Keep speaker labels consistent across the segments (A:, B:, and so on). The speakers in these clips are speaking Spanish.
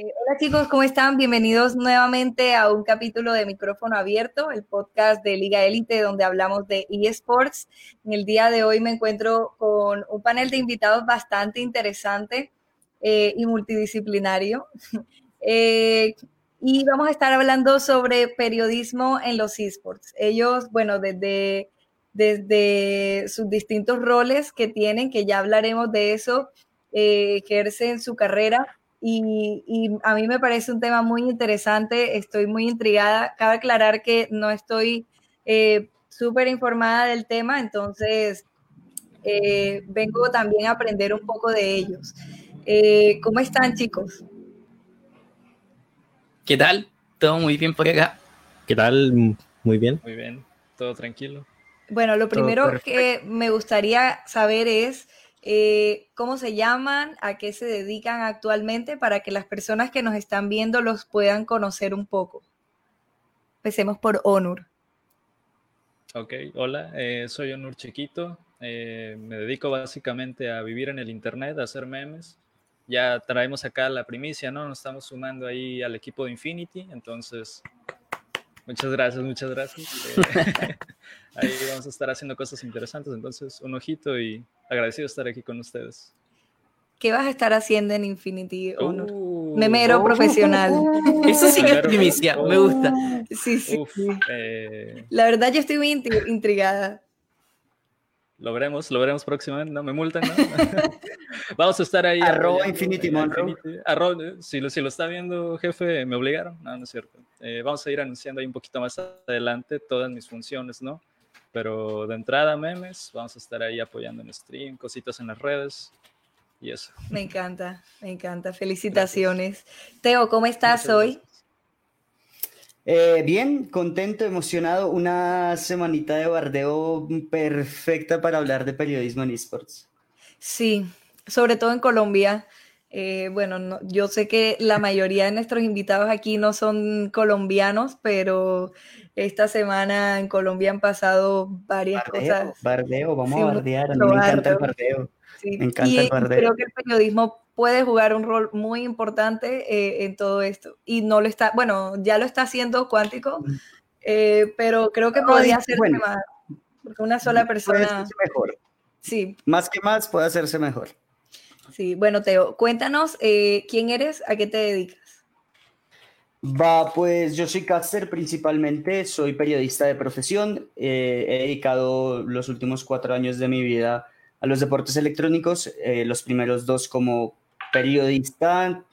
A: Eh, hola chicos, ¿cómo están? Bienvenidos nuevamente a un capítulo de Micrófono Abierto, el podcast de Liga Élite donde hablamos de eSports. En el día de hoy me encuentro con un panel de invitados bastante interesante eh, y multidisciplinario. Eh, y vamos a estar hablando sobre periodismo en los esports. Ellos, bueno, desde, desde sus distintos roles que tienen, que ya hablaremos de eso, ejercen su carrera y, a mí me parece un tema muy interesante, estoy muy intrigada. Cabe aclarar que no estoy eh, súper informada del tema, entonces eh, vengo también a aprender un poco de ellos. Eh, ¿Cómo están chicos?
B: ¿Qué tal? Todo muy bien por acá.
C: ¿Qué tal? Muy bien.
D: Muy bien, todo tranquilo.
A: Bueno, lo primero que me gustaría saber es eh, cómo se llaman, a qué se dedican actualmente para que las personas que nos están viendo los puedan conocer un poco. Empecemos por Onur.
D: Ok, hola, eh, soy Onur Chiquito. Eh, me dedico básicamente a vivir en el Internet, a hacer memes. Ya traemos acá la primicia, ¿no? Nos estamos sumando ahí al equipo de Infinity, entonces Muchas gracias, muchas gracias. ahí vamos a estar haciendo cosas interesantes, entonces un ojito y agradecido estar aquí con ustedes.
A: ¿Qué vas a estar haciendo en Infinity Honor? Uh, Memero uh, profesional.
B: Eso sí que es primicia, me gusta.
A: Sí, sí. Eh, La verdad yo estoy muy intrigada.
D: Lo veremos, lo veremos próximamente, no me multan, ¿no? Vamos a estar ahí.
B: Arroba Infinity
D: si, lo, si lo está viendo, jefe, me obligaron. No, no es cierto. Eh, vamos a ir anunciando ahí un poquito más adelante todas mis funciones, ¿no? Pero de entrada, memes, vamos a estar ahí apoyando en stream, cositas en las redes y eso.
A: Me encanta, me encanta. Felicitaciones. Teo, ¿cómo estás hoy?
E: Eh, bien, contento, emocionado. Una semanita de bardeo perfecta para hablar de periodismo en esports.
A: Sí, sobre todo en Colombia. Eh, bueno, yo sé que la mayoría de nuestros invitados aquí no son colombianos, pero esta semana en Colombia han pasado varias cosas.
E: Bardeo, vamos a bardear. A mí me encanta el bardeo. Me encanta el bardeo.
A: Creo que el periodismo puede jugar un rol muy importante eh, en todo esto. Y no lo está, bueno, ya lo está haciendo cuántico, eh, pero creo que podría ser más, porque una sola persona. Puede hacerse
E: mejor. Sí. Más que más puede hacerse mejor.
A: Sí, bueno, Teo, cuéntanos eh, quién eres, a qué te dedicas.
E: Va, pues yo soy caster principalmente, soy periodista de profesión, he dedicado los últimos cuatro años de mi vida a los deportes electrónicos, los primeros dos como periodista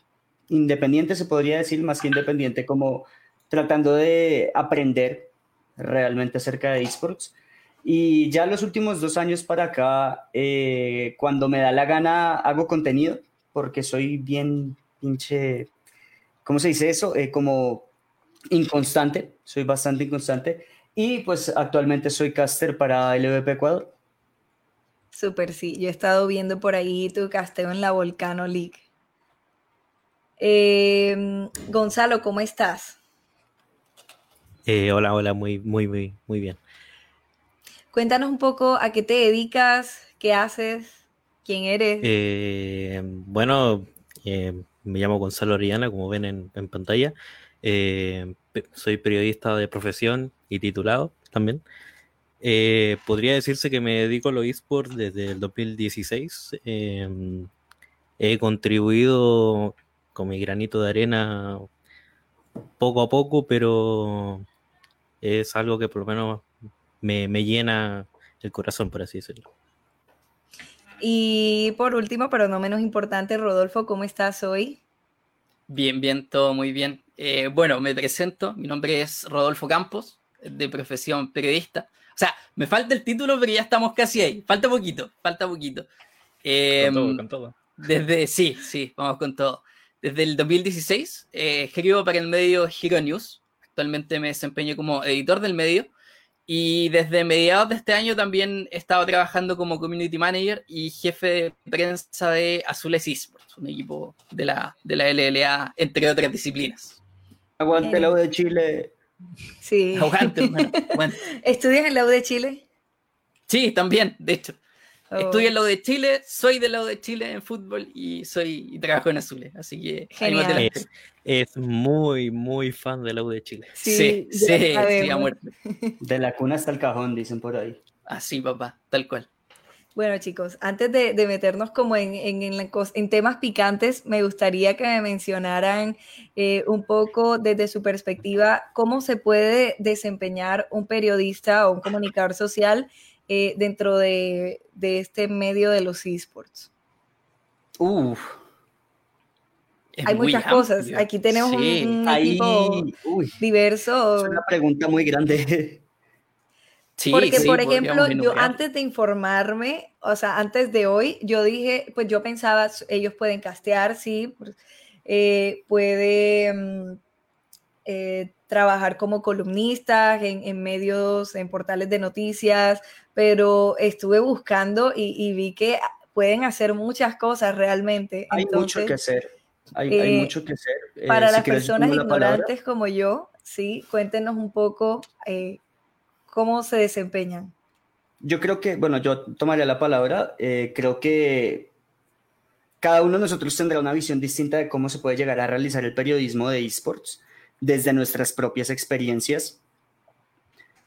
E: independiente, se podría decir, más que independiente, como tratando de aprender realmente acerca de esports. Y ya los últimos dos años para acá, eh, cuando me da la gana, hago contenido, porque soy bien pinche, ¿cómo se dice eso? Eh, como inconstante, soy bastante inconstante. Y pues actualmente soy caster para LVP Ecuador.
A: Súper, sí. Yo he estado viendo por ahí tu casteo en la Volcano League. Em, Gonzalo, ¿cómo estás?
C: Eh, hola, hola, muy, muy, muy, muy bien.
A: Cuéntanos un poco a qué te dedicas, qué haces, quién eres.
C: Eh, bueno, eh, me llamo Gonzalo Oriana, como ven en, en pantalla. soy periodista de profesión y titulado también. Eh, podría decirse que me dedico a los esports desde el 2016. Em, he contribuido con mi granito de arena poco a poco, pero es algo que por lo menos me, me llena el corazón, por así decirlo.
A: Y por último, pero no menos importante, Rodolfo, ¿cómo estás hoy?
B: Bien, bien, todo muy bien. Eh, bueno, me presento, mi nombre es Rodolfo Campos, de profesión periodista. O sea, me falta el título, pero ya estamos casi ahí. Falta poquito, falta poquito. con
D: todo, em, con todo.
B: Desde, sí, sí, vamos con todo. Desde el 2016 eh, escribo para el medio Hero News. Actualmente me desempeño como editor del medio. Y desde mediados de este año también he estado trabajando como community manager y jefe de prensa de Azules Esports, un equipo de la, de la LLA, entre otras disciplinas.
E: Aguante la U de Chile.
A: Sí.
B: Aguante,
A: ¿Estudias en la U de Chile?
B: Sí, también, de hecho. Estudio en la de Chile, soy de la de Chile en fútbol y soy y trabajo en azules, así que
A: Genial.
C: Es, es muy, muy fan de la U de Chile.
B: Sí, sí,
A: ya
B: sí,
A: sabemos.
B: a muerte.
E: De la cuna hasta el cajón, dicen por ahí.
B: Así, papá, tal cual.
A: Bueno, chicos, antes de, de meternos como en, en, en la cos- en temas picantes, me gustaría que me mencionaran eh, un poco desde su perspectiva cómo se puede desempeñar un periodista o un comunicador social eh, dentro de, de este medio de los esports.
E: Uf,
B: Es
A: Hay muchas cosas. Aquí tenemos un-
B: Sí.
A: un,
E: ahí,
A: equipo
E: uy,
A: diverso.
E: es una pregunta muy grande.
B: Sí,
A: Porque,
B: sí,
A: por ejemplo, yo antes de informarme, o sea, antes de hoy, yo dije, pues yo pensaba, ellos pueden castear, sí, eh, puede eh, trabajar como columnistas en, en medios, en portales de noticias, pero estuve buscando y, y vi que pueden hacer muchas cosas realmente.
E: Hay mucho que hacer. Hay, hay
A: eh,
E: mucho que hacer. Eh,
A: para
E: si
A: las personas
E: palabra.
A: ignorantes como yo, sí, cuéntenos un poco eh, cómo se desempeñan.
E: Yo creo que, bueno, yo tomaría la palabra. eh, creo que cada uno de nosotros tendrá una visión distinta de cómo se puede llegar a realizar el periodismo de esports desde nuestras propias experiencias.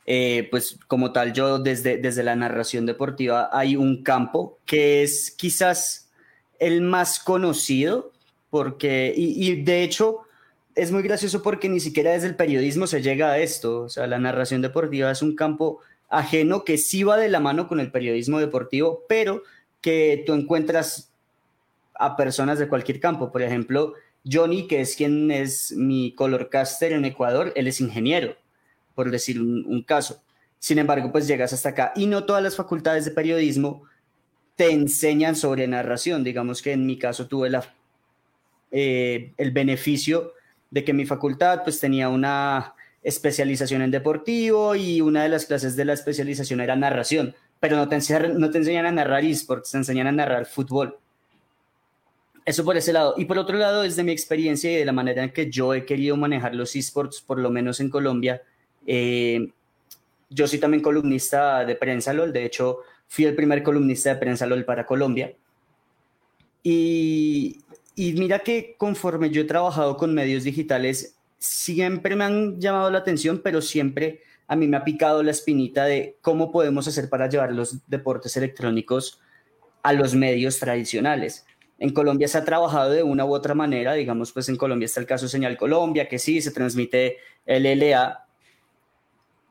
E: Eh, pues como tal, yo desde, desde la narración deportiva hay un campo que es quizás el más conocido, porque, y, y de hecho es muy gracioso porque ni siquiera desde el periodismo se llega a esto, o sea, la narración deportiva es un campo ajeno que sí va de la mano con el periodismo deportivo, pero que tú encuentras a personas de cualquier campo. Por ejemplo, Johnny, que es quien es mi colorcaster en Ecuador, él es ingeniero, por decir un, caso. Sin embargo, pues llegas hasta acá y no todas las facultades de periodismo te enseñan sobre narración. Digamos que en mi caso tuve la, eh, el beneficio de que mi facultad pues tenía una especialización en deportivo y una de las clases de la especialización era narración, pero no te, enseñan, no te enseñan a narrar esports, te enseñan a narrar fútbol. Eso por ese lado. Y por otro lado, desde mi experiencia y de la manera en que yo he querido manejar los esports, por lo menos en Colombia, eh, yo soy también columnista de Prensa LOL, de hecho fui el primer columnista de Prensa LOL para Colombia. Y, y mira que conforme yo he trabajado con medios digitales, siempre me han llamado la atención, pero siempre a mí me ha picado la espinita de cómo podemos hacer para llevar los deportes electrónicos a los medios tradicionales. En Colombia se ha trabajado de una u otra manera, digamos, pues en Colombia está el caso Señal Colombia, que sí, se transmite LLA,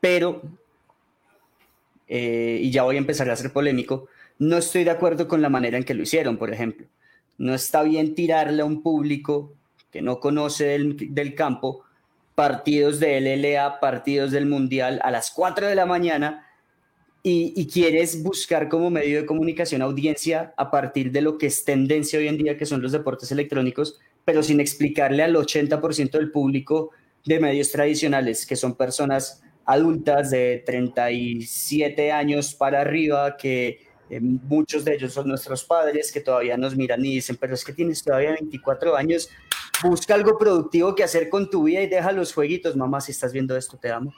E: pero, eh, y ya voy a empezar a ser polémico, no estoy de acuerdo con la manera en que lo hicieron, por ejemplo. No está bien tirarle a un público que no conoce del, del campo partidos de LLA, partidos del Mundial a las 4 de la mañana y, y, quieres buscar como medio de comunicación audiencia a partir de lo que es tendencia hoy en día, que son los deportes electrónicos, pero sin explicarle al 80% del público de medios tradicionales, que son personas adultas de 37 años para arriba, que eh, muchos de ellos son nuestros padres, que todavía nos miran y dicen, pero es que tienes todavía 24 años, busca algo productivo que hacer con tu vida y deja los jueguitos, mamá, si estás viendo esto, te amo.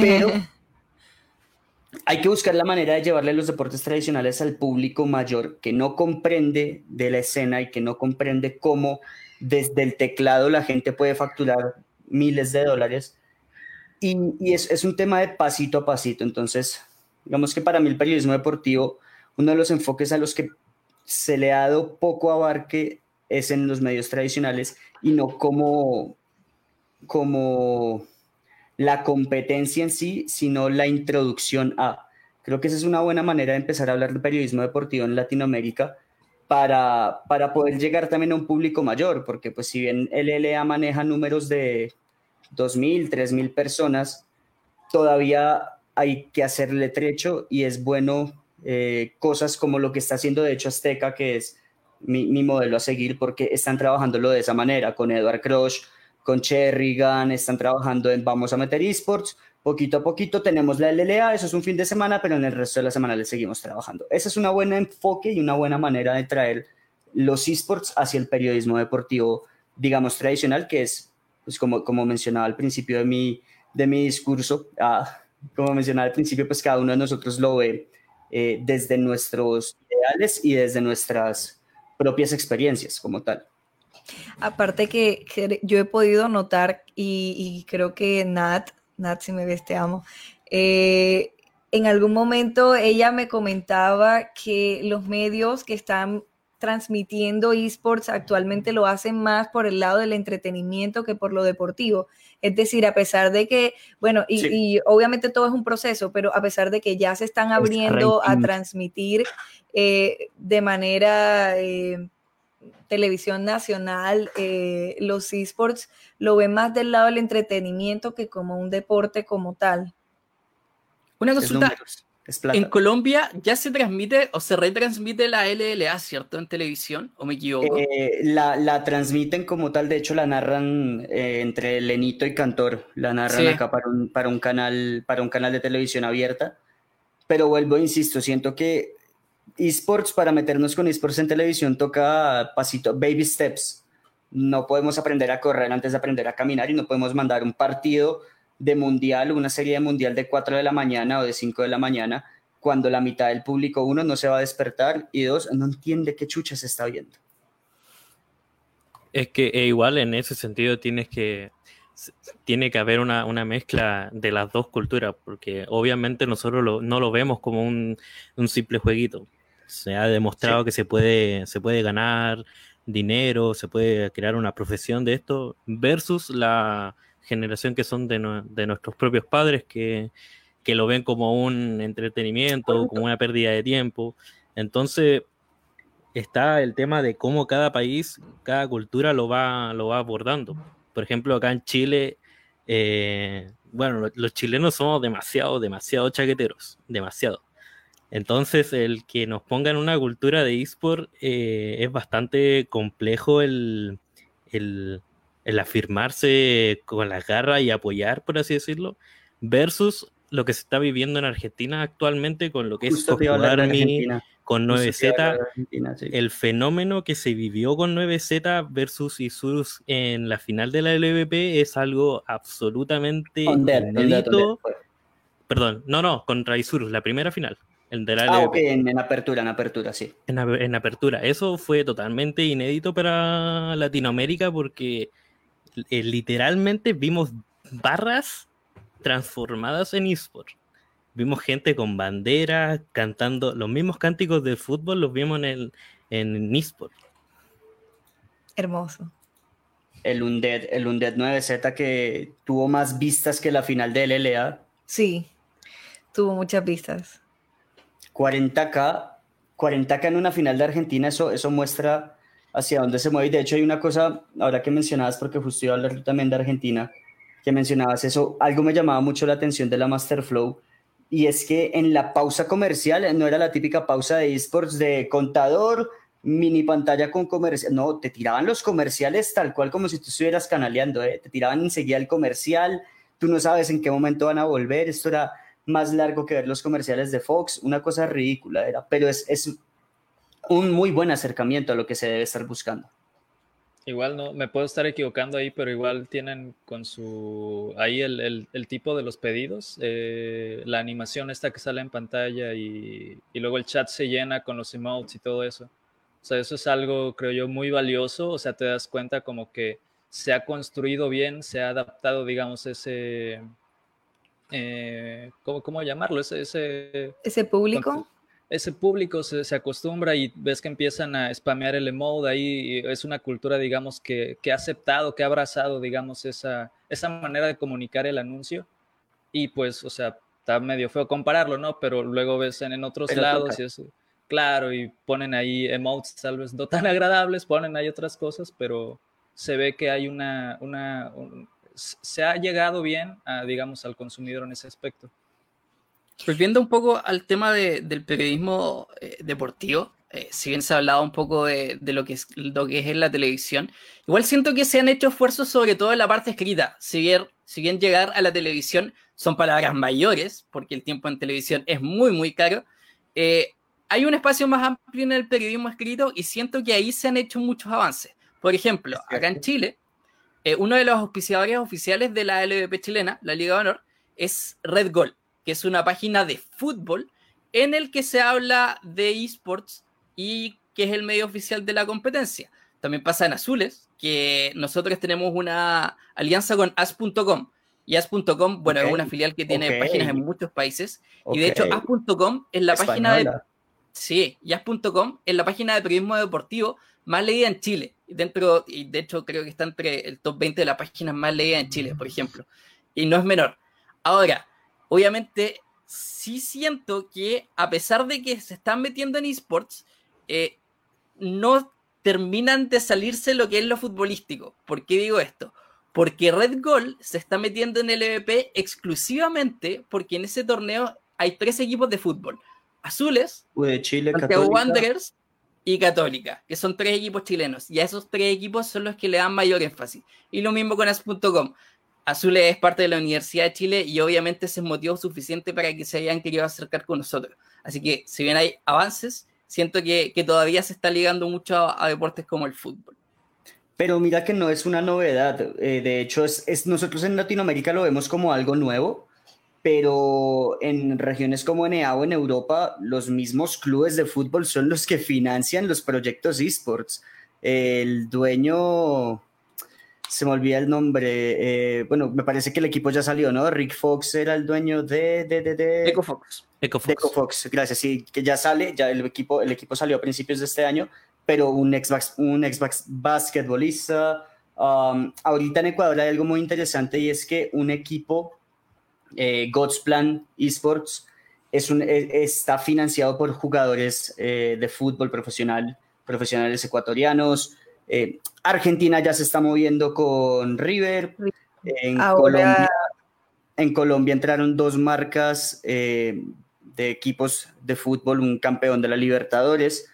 E: Pero hay que buscar la manera de llevarle los deportes tradicionales al público mayor que no comprende de la escena y que no comprende cómo desde el teclado la gente puede facturar miles de dólares. Y, y es, es, un tema de pasito a pasito. Entonces, digamos que para mí el periodismo deportivo, uno de los enfoques a los que se le ha dado poco abarque es en los medios tradicionales y no como, como la competencia en sí, sino la introducción a. Creo que esa es una buena manera de empezar a hablar de periodismo deportivo en Latinoamérica para, para poder llegar también a un público mayor, porque pues si bien LLA maneja números de 2.000, 3.000 personas, todavía hay que hacerle trecho y es bueno eh, cosas como lo que está haciendo de hecho Azteca, que es mi, modelo a seguir, porque están trabajándolo de esa manera, con Edward Crush, con Cherrigan, están trabajando en Vamos a meter esports. Poquito a poquito tenemos la LLA, eso es un fin de semana, pero en el resto de la semana le seguimos trabajando. Esa es una buena enfoque y una buena manera de traer los esports hacia el periodismo deportivo, digamos, tradicional, que es, pues como, como mencionaba al principio de mi, de mi discurso, ah, como mencionaba al principio, pues cada uno de nosotros lo ve eh, desde nuestros ideales y desde nuestras propias experiencias como tal.
A: Aparte que, yo he podido notar, y, creo que Nat, Nat, si me ves, te amo, eh, en algún momento ella me comentaba que los medios que están transmitiendo esports actualmente lo hacen más por el lado del entretenimiento que por lo deportivo. Es decir, a pesar de que, bueno, y, obviamente todo es un proceso, pero a pesar de que ya se están abriendo a transmitir eh, de manera eh, televisión nacional, eh, los esports lo ven más del lado del entretenimiento que como un deporte como tal.
B: Una consulta. En Colombia ya se transmite o se retransmite la LLA, ¿cierto? En televisión, ¿o me equivoco?
E: Eh, la, transmiten como tal, de hecho la narran eh, entre Lenito y Cantor, la narran acá para un, para, un canal, para un canal de televisión abierta. Pero vuelvo, insisto, siento que esports, para meternos con esports en televisión, toca pasito, baby steps. No podemos aprender a correr antes de aprender a caminar y no podemos mandar un partido de mundial, una serie de mundial de 4 de la mañana o de 5 de la mañana, cuando la mitad del público, uno, no se va a despertar y dos, no entiende qué chucha se está viendo.
C: Es que e igual en ese sentido tienes que tiene que haber una, mezcla de las dos culturas, porque obviamente nosotros no lo vemos como un, simple jueguito. Se ha demostrado que se puede, se puede ganar dinero, se puede crear una profesión de esto, versus la, generación que son de, nuestros propios padres que, lo ven como un entretenimiento, como una pérdida de tiempo. Entonces está el tema de cómo cada país, cada cultura lo va, lo va abordando. Por ejemplo, acá en Chile, eh, bueno, los chilenos somos demasiado, demasiado chaqueteros, demasiado. Entonces, el que nos ponga en una cultura de eSport eh, es bastante complejo el, el afirmarse con la garra y apoyar, por así decirlo, versus lo que se está viviendo en Argentina actualmente con lo que es Army, con 9Z, el fenómeno que se vivió con 9Z versus Isurus en la final de la LVP es algo absolutamente inédito. Perdón, no, no, contra Isurus, la primera final. El de la
E: ah, ok, en, apertura, en apertura, sí.
C: En, en apertura. Eso fue totalmente inédito para Latinoamérica porque eh, literalmente vimos barras transformadas en eSport. Vimos gente con bandera cantando los mismos cánticos de fútbol, los vimos en, el, en eSport.
A: Hermoso.
E: El Undead, el Undead 9Z que tuvo más vistas que la final de LLA.
A: Sí, tuvo muchas vistas.
E: 40k, 40k en una final de Argentina, eso, eso muestra hacia dónde se mueve. Y de hecho hay una cosa, ahora que mencionabas, porque justo iba a hablar también de Argentina, que mencionabas eso, algo me llamaba mucho la atención de la Masterflow, y es que en la pausa comercial no era la típica pausa de esports de contador, mini pantalla con comercial, no, te tiraban los comerciales tal cual como si tú estuvieras canaleando, ¿eh? te tiraban enseguida el comercial, tú no sabes en qué momento van a volver, esto era más largo que ver los comerciales de Fox, una cosa ridícula era, pero es, es un muy buen acercamiento a lo que se debe estar buscando.
D: Igual no, me puedo estar equivocando ahí, pero igual tienen con su ahí el, tipo de los pedidos, eh, la animación esta que sale en pantalla y, luego el chat se llena con los emotes y todo eso. O sea, eso es algo, creo yo, muy valioso. O sea, te das cuenta como que se ha construido bien, se ha adaptado, digamos, ese, eh, ¿cómo, llamarlo? Ese, ese,
A: ese público
D: ese público se, acostumbra y ves que empiezan a spamear el emote ahí, es una cultura, digamos, que, ha aceptado, que ha abrazado, digamos, esa, esa manera de comunicar el anuncio. Y pues, o sea, está medio feo compararlo, ¿no? Pero luego ves en, otros lados y es, claro, y ponen ahí emotes tal vez no tan agradables, ponen ahí otras cosas, pero se ve que hay una, una se ha llegado bien, a, digamos, al consumidor en ese aspecto.
B: Volviendo un poco al tema del periodismo eh, deportivo, eh, si bien se ha hablado un poco de, lo, que es, lo que es en la televisión, igual siento que se han hecho esfuerzos sobre todo en la parte escrita. Si bien, si bien llegar a la televisión son palabras mayores, porque el tiempo en televisión es muy, muy caro, eh, hay un espacio más amplio en el periodismo escrito y siento que ahí se han hecho muchos avances. Por ejemplo, acá en Chile, uno de los auspiciadores oficiales de la LVP chilena, la Liga de Honor, es Red Gold que es una página de fútbol en el que se habla de esports y que es el medio oficial de la competencia. También pasa en Azules, que nosotros tenemos una alianza con as.com. Y as.com, bueno, es una filial que tiene páginas en muchos países. Y de hecho, as.com es la página de. Sí, y as.com es la página de periodismo deportivo más leída en Chile. Dentro, y de hecho, creo que está entre el top 20 de las páginas más leídas en Chile, por ejemplo. Y no es menor. Ahora, obviamente, sí siento que a pesar de que se están metiendo en esports, eh, no terminan de salirse lo que es lo futbolístico. ¿Por qué digo esto? Porque Red Gold se está metiendo en el EVP exclusivamente porque en ese torneo hay tres equipos de fútbol. Azules,
E: de Chile,
B: Santiago Wanderers y Católica, que son tres equipos chilenos. Y a esos tres equipos son los que le dan mayor énfasis. Y lo mismo con As.com. Azules es parte de la Universidad de Chile y obviamente ese es motivo suficiente para que se hayan querido acercar con nosotros. Así que si bien hay avances, siento que, todavía se está ligando mucho a, deportes como el fútbol.
E: Pero mira que no es una novedad. Eh, de hecho, es, nosotros en Latinoamérica lo vemos como algo nuevo, pero en regiones como NEA o en Europa, los mismos clubes de fútbol son los que financian los proyectos esports. El dueño, se me olvida el nombre, eh, bueno, me parece que el equipo ya salió, ¿no? Rick Fox era el dueño de... de, de, de...
B: Fox.
E: EcoFox. EcoFox, gracias. Sí, que ya sale, ya el equipo, el equipo salió a principios de este año, pero un Xbox, un Xbox basquetbolista. Um, ahorita en Ecuador hay algo muy interesante y es que un equipo, eh, God's Plan Esports, es un, e, está financiado por jugadores eh, de fútbol profesional, profesionales ecuatorianos. Eh, Argentina ya se está moviendo con River. En, Colombia, en Colombia entraron dos marcas eh, de equipos de fútbol, un campeón de la Libertadores,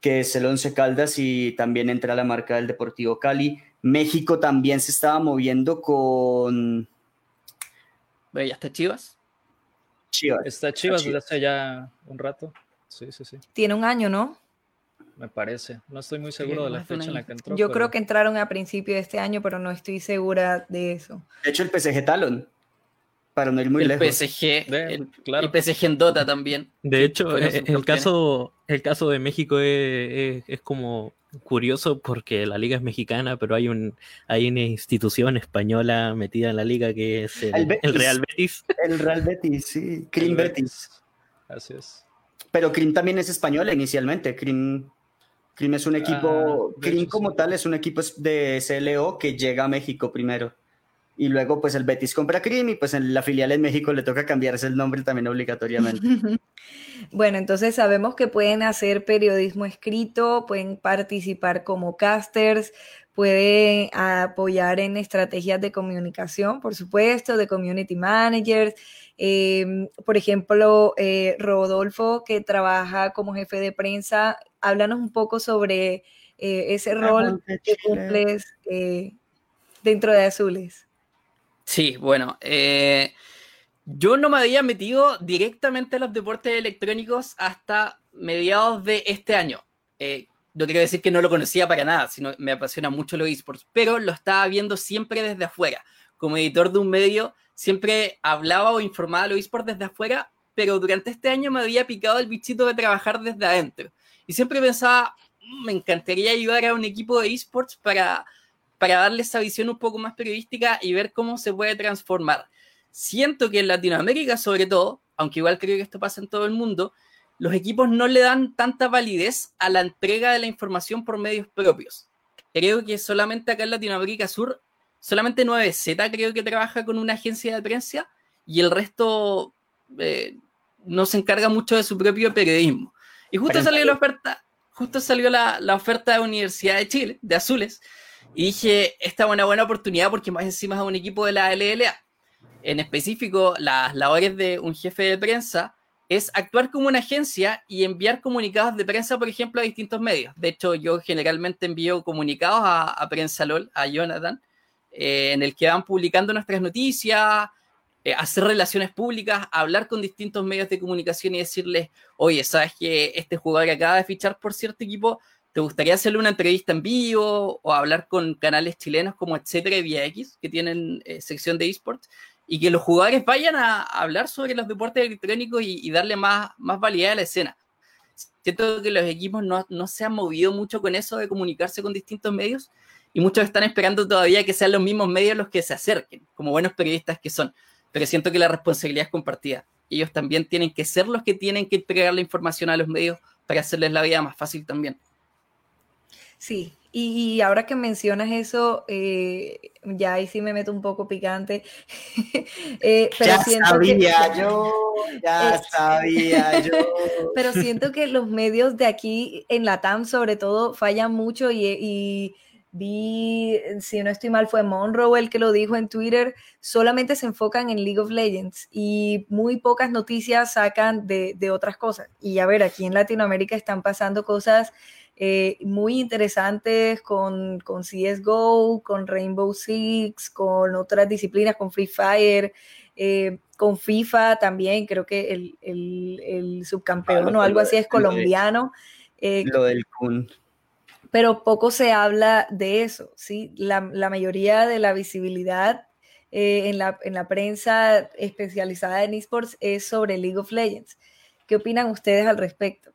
E: que es el Once Caldas, y también entra la marca del Deportivo Cali. México también se estaba moviendo con...
B: ¿Ya está Chivas?
D: Chivas. Está Chivas desde hace ya un rato. Sí, sí, sí.
A: Tiene un año, ¿no?
D: Me parece. No estoy muy seguro de la fecha en la que entró.
A: Yo creo que entraron a principio de este año, pero no estoy segura de eso.
E: De hecho, el PSG Talon para no ir muy
B: el
E: lejos.
B: PSG, el, claro. PSG en Dota también.
C: De hecho, eh, el, caso, el caso de México es, como curioso porque la liga es mexicana, pero hay, un, hay una institución española metida en la liga que es el, Real Betis.
E: El Real Betis, sí, Crim Betis.
D: Así es.
E: Pero Crim también es española inicialmente. Crim, es un equipo, ah, Crim como tal es un equipo de CLO que llega a México primero y luego pues el Betis compra Crim y pues en la filial en México le toca cambiarse el nombre también obligatoriamente.
A: bueno, entonces sabemos que pueden hacer periodismo escrito, pueden participar como casters, pueden apoyar en estrategias de comunicación, por supuesto, de community managers. Em, por ejemplo, eh, Rodolfo, que trabaja como jefe de prensa, háblanos un poco sobre eh, ese rol que cumples eh, dentro de Azules.
B: Sí, bueno, eh, yo no me había metido directamente en los deportes electrónicos hasta mediados de este año. Eh, no quiero decir que no lo conocía para nada, sino me apasiona mucho los esports, pero lo estaba viendo siempre desde afuera. Como editor de un medio, siempre hablaba o informaba de los esports desde afuera, pero durante este año me había picado el bichito de trabajar desde adentro. Y siempre pensaba, mm, me encantaría ayudar a un equipo de esports para para darle esa visión un poco más periodística y ver cómo se puede transformar. Siento que en Latinoamérica, sobre todo, aunque igual creo que esto pasa en todo el mundo, los equipos no le dan tanta validez a la entrega de la información por medios propios. Creo que solamente acá en Latinoamérica Sur, solamente 9Z creo que trabaja con una agencia de prensa y el resto eh, no se encarga mucho de su propio periodismo. Y justo salió la oferta, justo salió la, la oferta de Universidad de Chile, de Azules, y dije, esta es una buena oportunidad porque más encima es un equipo de la LLA. En específico, las labores de un jefe de prensa es actuar como una agencia y enviar comunicados de prensa, por ejemplo, a distintos medios. De hecho, yo generalmente envío comunicados a, Prensa LOL, a Jonathan, eh, en el que van publicando nuestras noticias, eh, hacer relaciones públicas, hablar con distintos medios de comunicación y decirles, oye, ¿sabes que este jugador acaba de fichar por cierto equipo ¿Te gustaría hacerle una entrevista en vivo o hablar con canales chilenos como Etcétera y Vía X, que tienen eh, sección de esports? y que los jugadores vayan a, hablar sobre los deportes electrónicos y, darle más, más validez a la escena. Siento que los equipos no, no, se han movido mucho con eso de comunicarse con distintos medios y muchos están esperando todavía que sean los mismos medios los que se acerquen, como buenos periodistas que son. Pero siento que la responsabilidad es compartida. Ellos también tienen que ser los que tienen que entregar la información a los medios para hacerles la vida más fácil también.
A: Sí, y, ahora que mencionas eso, eh, ya ahí sí me meto un poco picante.
E: Eh, pero ya sabía yo, ya sabía yo.
A: Pero siento que los medios de aquí en la TAM sobre todo fallan mucho y, vi, si no estoy mal, fue Monroe el que lo dijo en Twitter, solamente se enfocan en League of Legends y muy pocas noticias sacan de, de otras cosas. Y a ver, aquí en Latinoamérica están pasando cosas eh, muy interesantes con, con, CSGO, con Rainbow Six, con otras disciplinas, con Free Fire, eh, con FIFA también, creo que el, el, subcampeón ah, o algo así es colombiano.
E: Eh, lo del Kun.
A: Pero poco se habla de eso, ¿sí? La, la mayoría de la visibilidad en, la, en la prensa especializada en esports es sobre League of Legends. ¿Qué opinan ustedes al respecto?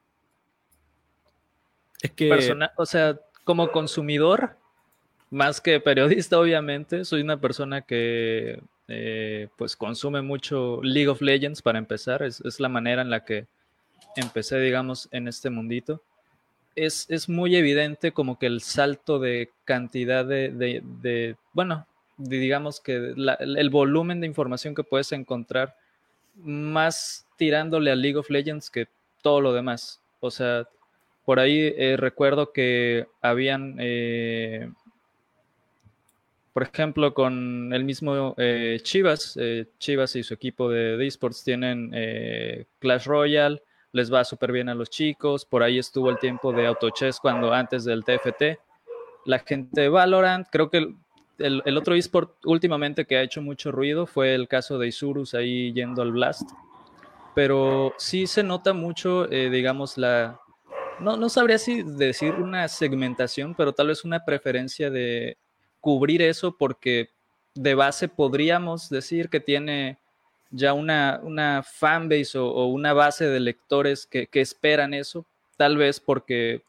D: Es que. o sea, como consumidor, más que periodista, obviamente, soy una persona que eh, pues consume mucho League of Legends para empezar. Es, la manera en la que empecé, digamos, en este mundito. Es, es muy evidente como que el salto de cantidad de, de, bueno, digamos que el volumen de información que puedes encontrar más tirándole a League of Legends que todo lo demás. O sea, por ahí eh, recuerdo que habían, eh, por ejemplo, con el mismo eh, Chivas, Chivas y su equipo de, esports tienen Clash Royale, les va súper bien a los chicos, por ahí estuvo el tiempo de Autochess cuando antes del TFT. La gente de Valorant, creo que el, el, otro esport últimamente que ha hecho mucho ruido fue el caso de Isurus ahí yendo al Blast. Pero sí se nota mucho, digamos, la, no, no sabría si decir una segmentación, pero tal vez una preferencia de cubrir eso porque de base podríamos decir que tiene ya una, una fanbase o, una base de lectores que, esperan eso, tal vez porque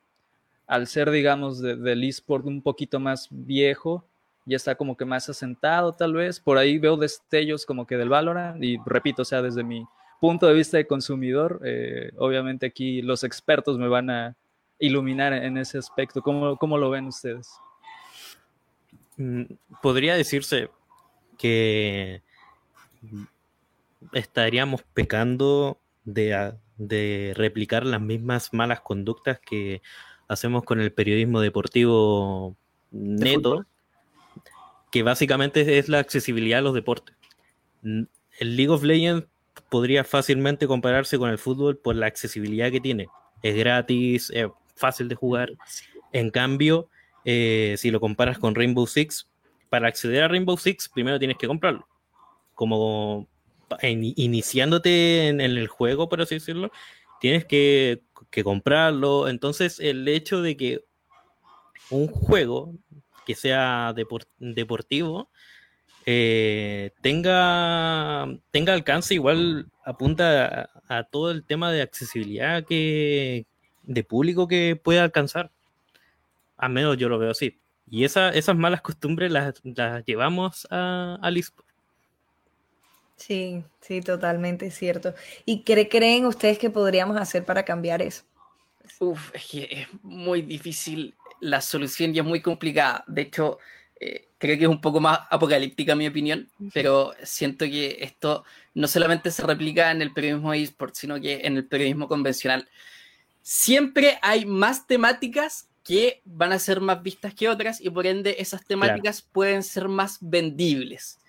D: al ser, digamos, del eSport un poquito más viejo, ya está como que más asentado tal vez, por ahí veo destellos como que del Valorant y repito, o sea, desde mi punto de vista de consumidor, eh, obviamente aquí los expertos me van a iluminar en ese aspecto. ¿Cómo, cómo lo ven ustedes?
C: Mm, podría decirse que estaríamos pecando de, de, replicar las mismas malas conductas que hacemos con el periodismo deportivo neto, que básicamente es la accesibilidad a los deportes. El League of Legends podría fácilmente compararse con el fútbol por la accesibilidad que tiene. Es gratis, es fácil de jugar. En cambio, eh, si lo comparas con Rainbow Six, para acceder a Rainbow Six primero tienes que comprarlo. Como iniciándote en, el juego, por así decirlo, tienes que, comprarlo. Entonces, el hecho de que un juego que sea deportivo eh, tenga, tenga alcance, igual apunta a, todo el tema de accesibilidad que, de público que pueda alcanzar. Al menos yo lo veo así. Y esa, esas malas costumbres las, llevamos a, al
A: Sí, sí, totalmente cierto. ¿Y qué creen ustedes que podríamos hacer para cambiar eso?
B: Uf, es que es muy difícil la solución y es muy complicada. De hecho, eh, creo que es un poco más apocalíptica mi opinión, pero siento que esto no solamente se replica en el periodismo eSport, sino que en el periodismo convencional. Siempre hay más temáticas que van a ser más vistas que otras y por ende esas temáticas pueden ser más vendibles.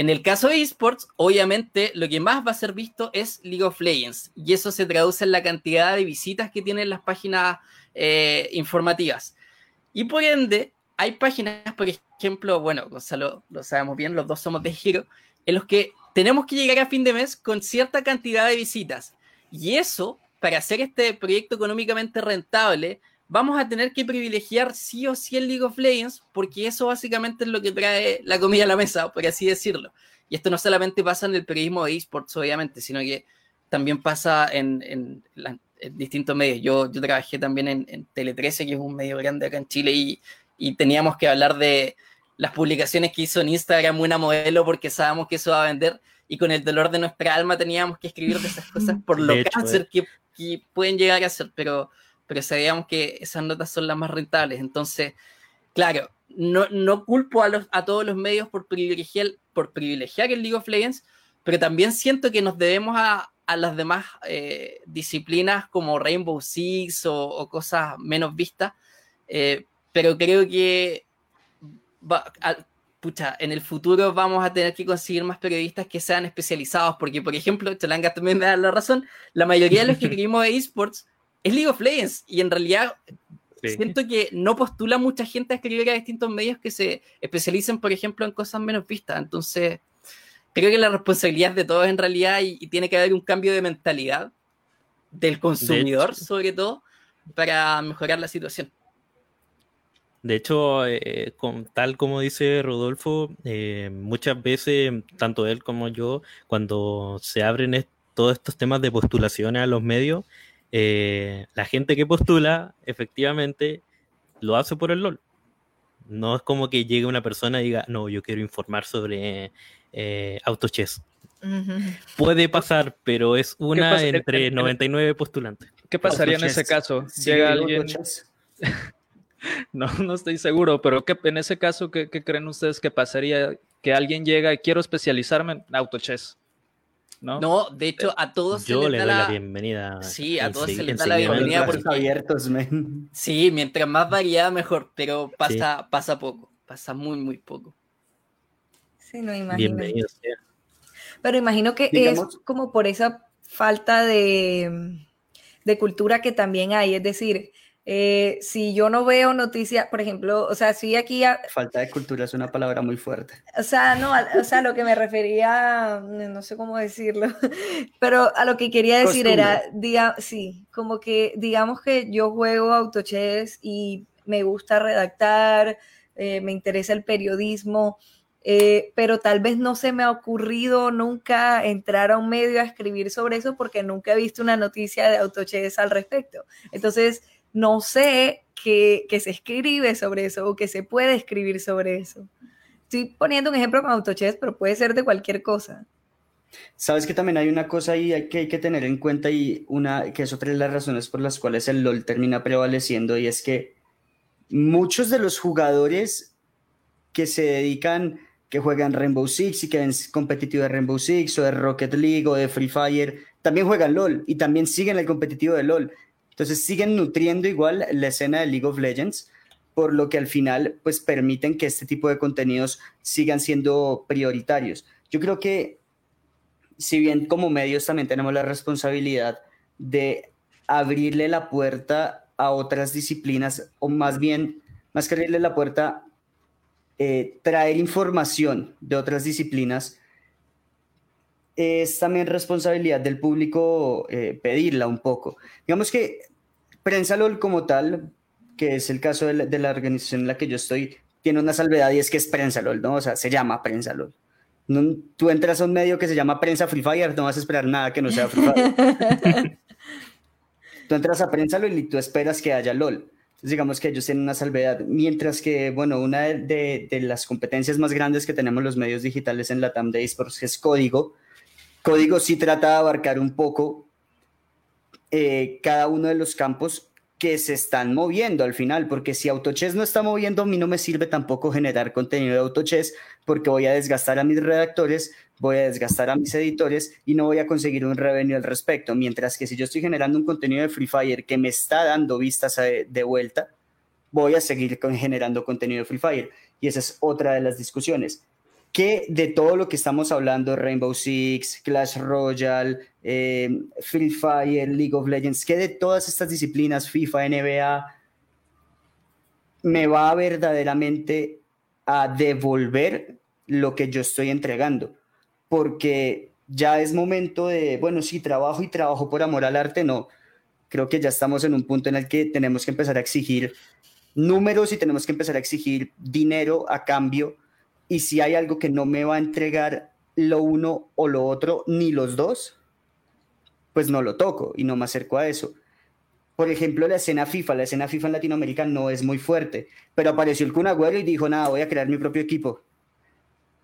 B: En el caso de esports, obviamente lo que más va a ser visto es League of Legends y eso se traduce en la cantidad de visitas que tienen las páginas eh, informativas. Y por ende, hay páginas, por ejemplo, bueno, Gonzalo lo sabemos bien, los dos somos de giro, en los que tenemos que llegar a fin de mes con cierta cantidad de visitas. Y eso, para hacer este proyecto económicamente rentable, vamos a tener que privilegiar sí o sí el League of Legends, porque eso básicamente es lo que trae la comida a la mesa, por así decirlo. Y esto no solamente pasa en el periodismo de esports, obviamente, sino que también pasa en, distintos medios. Yo, yo trabajé también en, Tele 13, que es un medio grande acá en Chile, y, y teníamos que hablar de las publicaciones que hizo en Instagram una modelo porque sabíamos que eso va a vender y con el dolor de nuestra alma teníamos que escribir de esas cosas por lo cáncer eh. que, pueden llegar a ser, pero, pero sabíamos que esas notas son las más rentables. Entonces, claro, no, no culpo a, los, a todos los medios por privilegiar, por privilegiar el League of Legends, pero también siento que nos debemos a, a las demás eh, disciplinas como Rainbow Six o, cosas menos vistas, eh, pero creo que pucha, en el futuro vamos a tener que conseguir más periodistas que sean especializados, porque, por ejemplo, Chalanga también me da la razón, la mayoría de los que escribimos de esports es League of Legends, y en realidad siento que no postula mucha gente a escribir a distintos medios que se especialicen, por ejemplo, en cosas menos vistas. Entonces, creo que la responsabilidad es de todos en realidad y, tiene que haber un cambio de mentalidad del consumidor, sobre todo, para mejorar la situación.
C: De hecho, eh, con, tal como dice Rodolfo, eh, muchas veces, tanto él como yo, cuando se abren todos estos temas de postulaciones a los medios, eh, la gente que postula, efectivamente, lo hace por el LOL. No es como que llegue una persona y diga, no, yo quiero informar sobre autochess. Puede pasar, pero es una entre 99 postulantes.
D: ¿Qué pasaría en ese caso? Llega alguien... No, no estoy seguro, pero ¿qué, en ese caso, ¿qué, creen ustedes que pasaría? Que alguien llega y quiero especializarme en autochess. ¿No?
B: no, de hecho, a todos
C: Yo se les le doy la... bienvenida.
B: Sí, a todos se les da la bienvenida porque...
E: abiertos,
B: Sí, mientras más variada, mejor, pero pasa, pasa poco, pasa muy, muy poco.
A: Sí, no imagino. Pero imagino que es como por esa falta de, de cultura que también hay, es decir, eh, si yo no veo noticias, por ejemplo, o sea, si aquí...
E: Falta de cultura es una palabra muy fuerte.
A: O sea, no, o sea, lo que me refería, no sé cómo decirlo, pero a lo que quería decir era, diga, sí, como que digamos que yo juego autochess y me gusta redactar, eh, me interesa el periodismo, eh, pero tal vez no se me ha ocurrido nunca entrar a un medio a escribir sobre eso porque nunca he visto una noticia de autochess al respecto. Entonces, no sé que, se escribe sobre eso o que se puede escribir sobre eso. Estoy poniendo un ejemplo con AutoChess, pero puede ser de cualquier cosa.
E: Sabes que también hay una cosa ahí que hay que tener en cuenta y una que es otra de las razones por las cuales el LOL termina prevaleciendo y es que muchos de los jugadores que se dedican, que juegan Rainbow Six y que ven competitivo de Rainbow Six o de Rocket League o de Free Fire, también juegan LOL y también siguen el competitivo de LOL. Entonces siguen nutriendo igual la escena de League of Legends, por lo que al final pues permiten que este tipo de contenidos sigan siendo prioritarios. Yo creo que si bien como medios también tenemos la responsabilidad de abrirle la puerta a otras disciplinas, o más bien, más que abrirle la puerta, eh, traer información de otras disciplinas, es también responsabilidad del público eh, pedirla un poco. Digamos que Prensa LOL como tal, que es el caso de la, organización en la que yo estoy, tiene una salvedad y es que es Prensa LOL, ¿no? O sea, se llama Prensa LOL. No, tú entras a un medio que se llama Prensa Free Fire, no vas a esperar nada que no sea Free Fire. tú entras a Prensa LOL y tú esperas que haya LOL. Entonces, digamos que ellos tienen una salvedad. Mientras que, bueno, una de, de, las competencias más grandes que tenemos los medios digitales en la TAM de esports es código. Código sí trata de abarcar un poco eh, cada uno de los campos que se están moviendo al final, porque si AutoChess no está moviendo, a mí no me sirve tampoco generar contenido de AutoChess, porque voy a desgastar a mis redactores, voy a desgastar a mis editores y no voy a conseguir un revenue al respecto. Mientras que si yo estoy generando un contenido de Free Fire que me está dando vistas de, vuelta, voy a seguir generando contenido de Free Fire. Y esa es otra de las discusiones que de todo lo que estamos hablando, Rainbow Six, Clash Royale, eh, Fire, League of Legends, que de todas estas disciplinas, FIFA, NBA, me va verdaderamente a devolver lo que yo estoy entregando, porque ya es momento de, bueno, sí, trabajo y trabajo por amor al arte, no. Creo que ya estamos en un punto en el que tenemos que empezar a exigir números y tenemos que empezar a exigir dinero a cambio. Y si hay algo que no me va a entregar lo uno o lo otro, ni los dos, pues no lo toco y no me acerco a eso. Por ejemplo, la escena FIFA, la escena FIFA en Latinoamérica no es muy fuerte, pero apareció el Kun Agüero y dijo, nada, voy a crear mi propio equipo.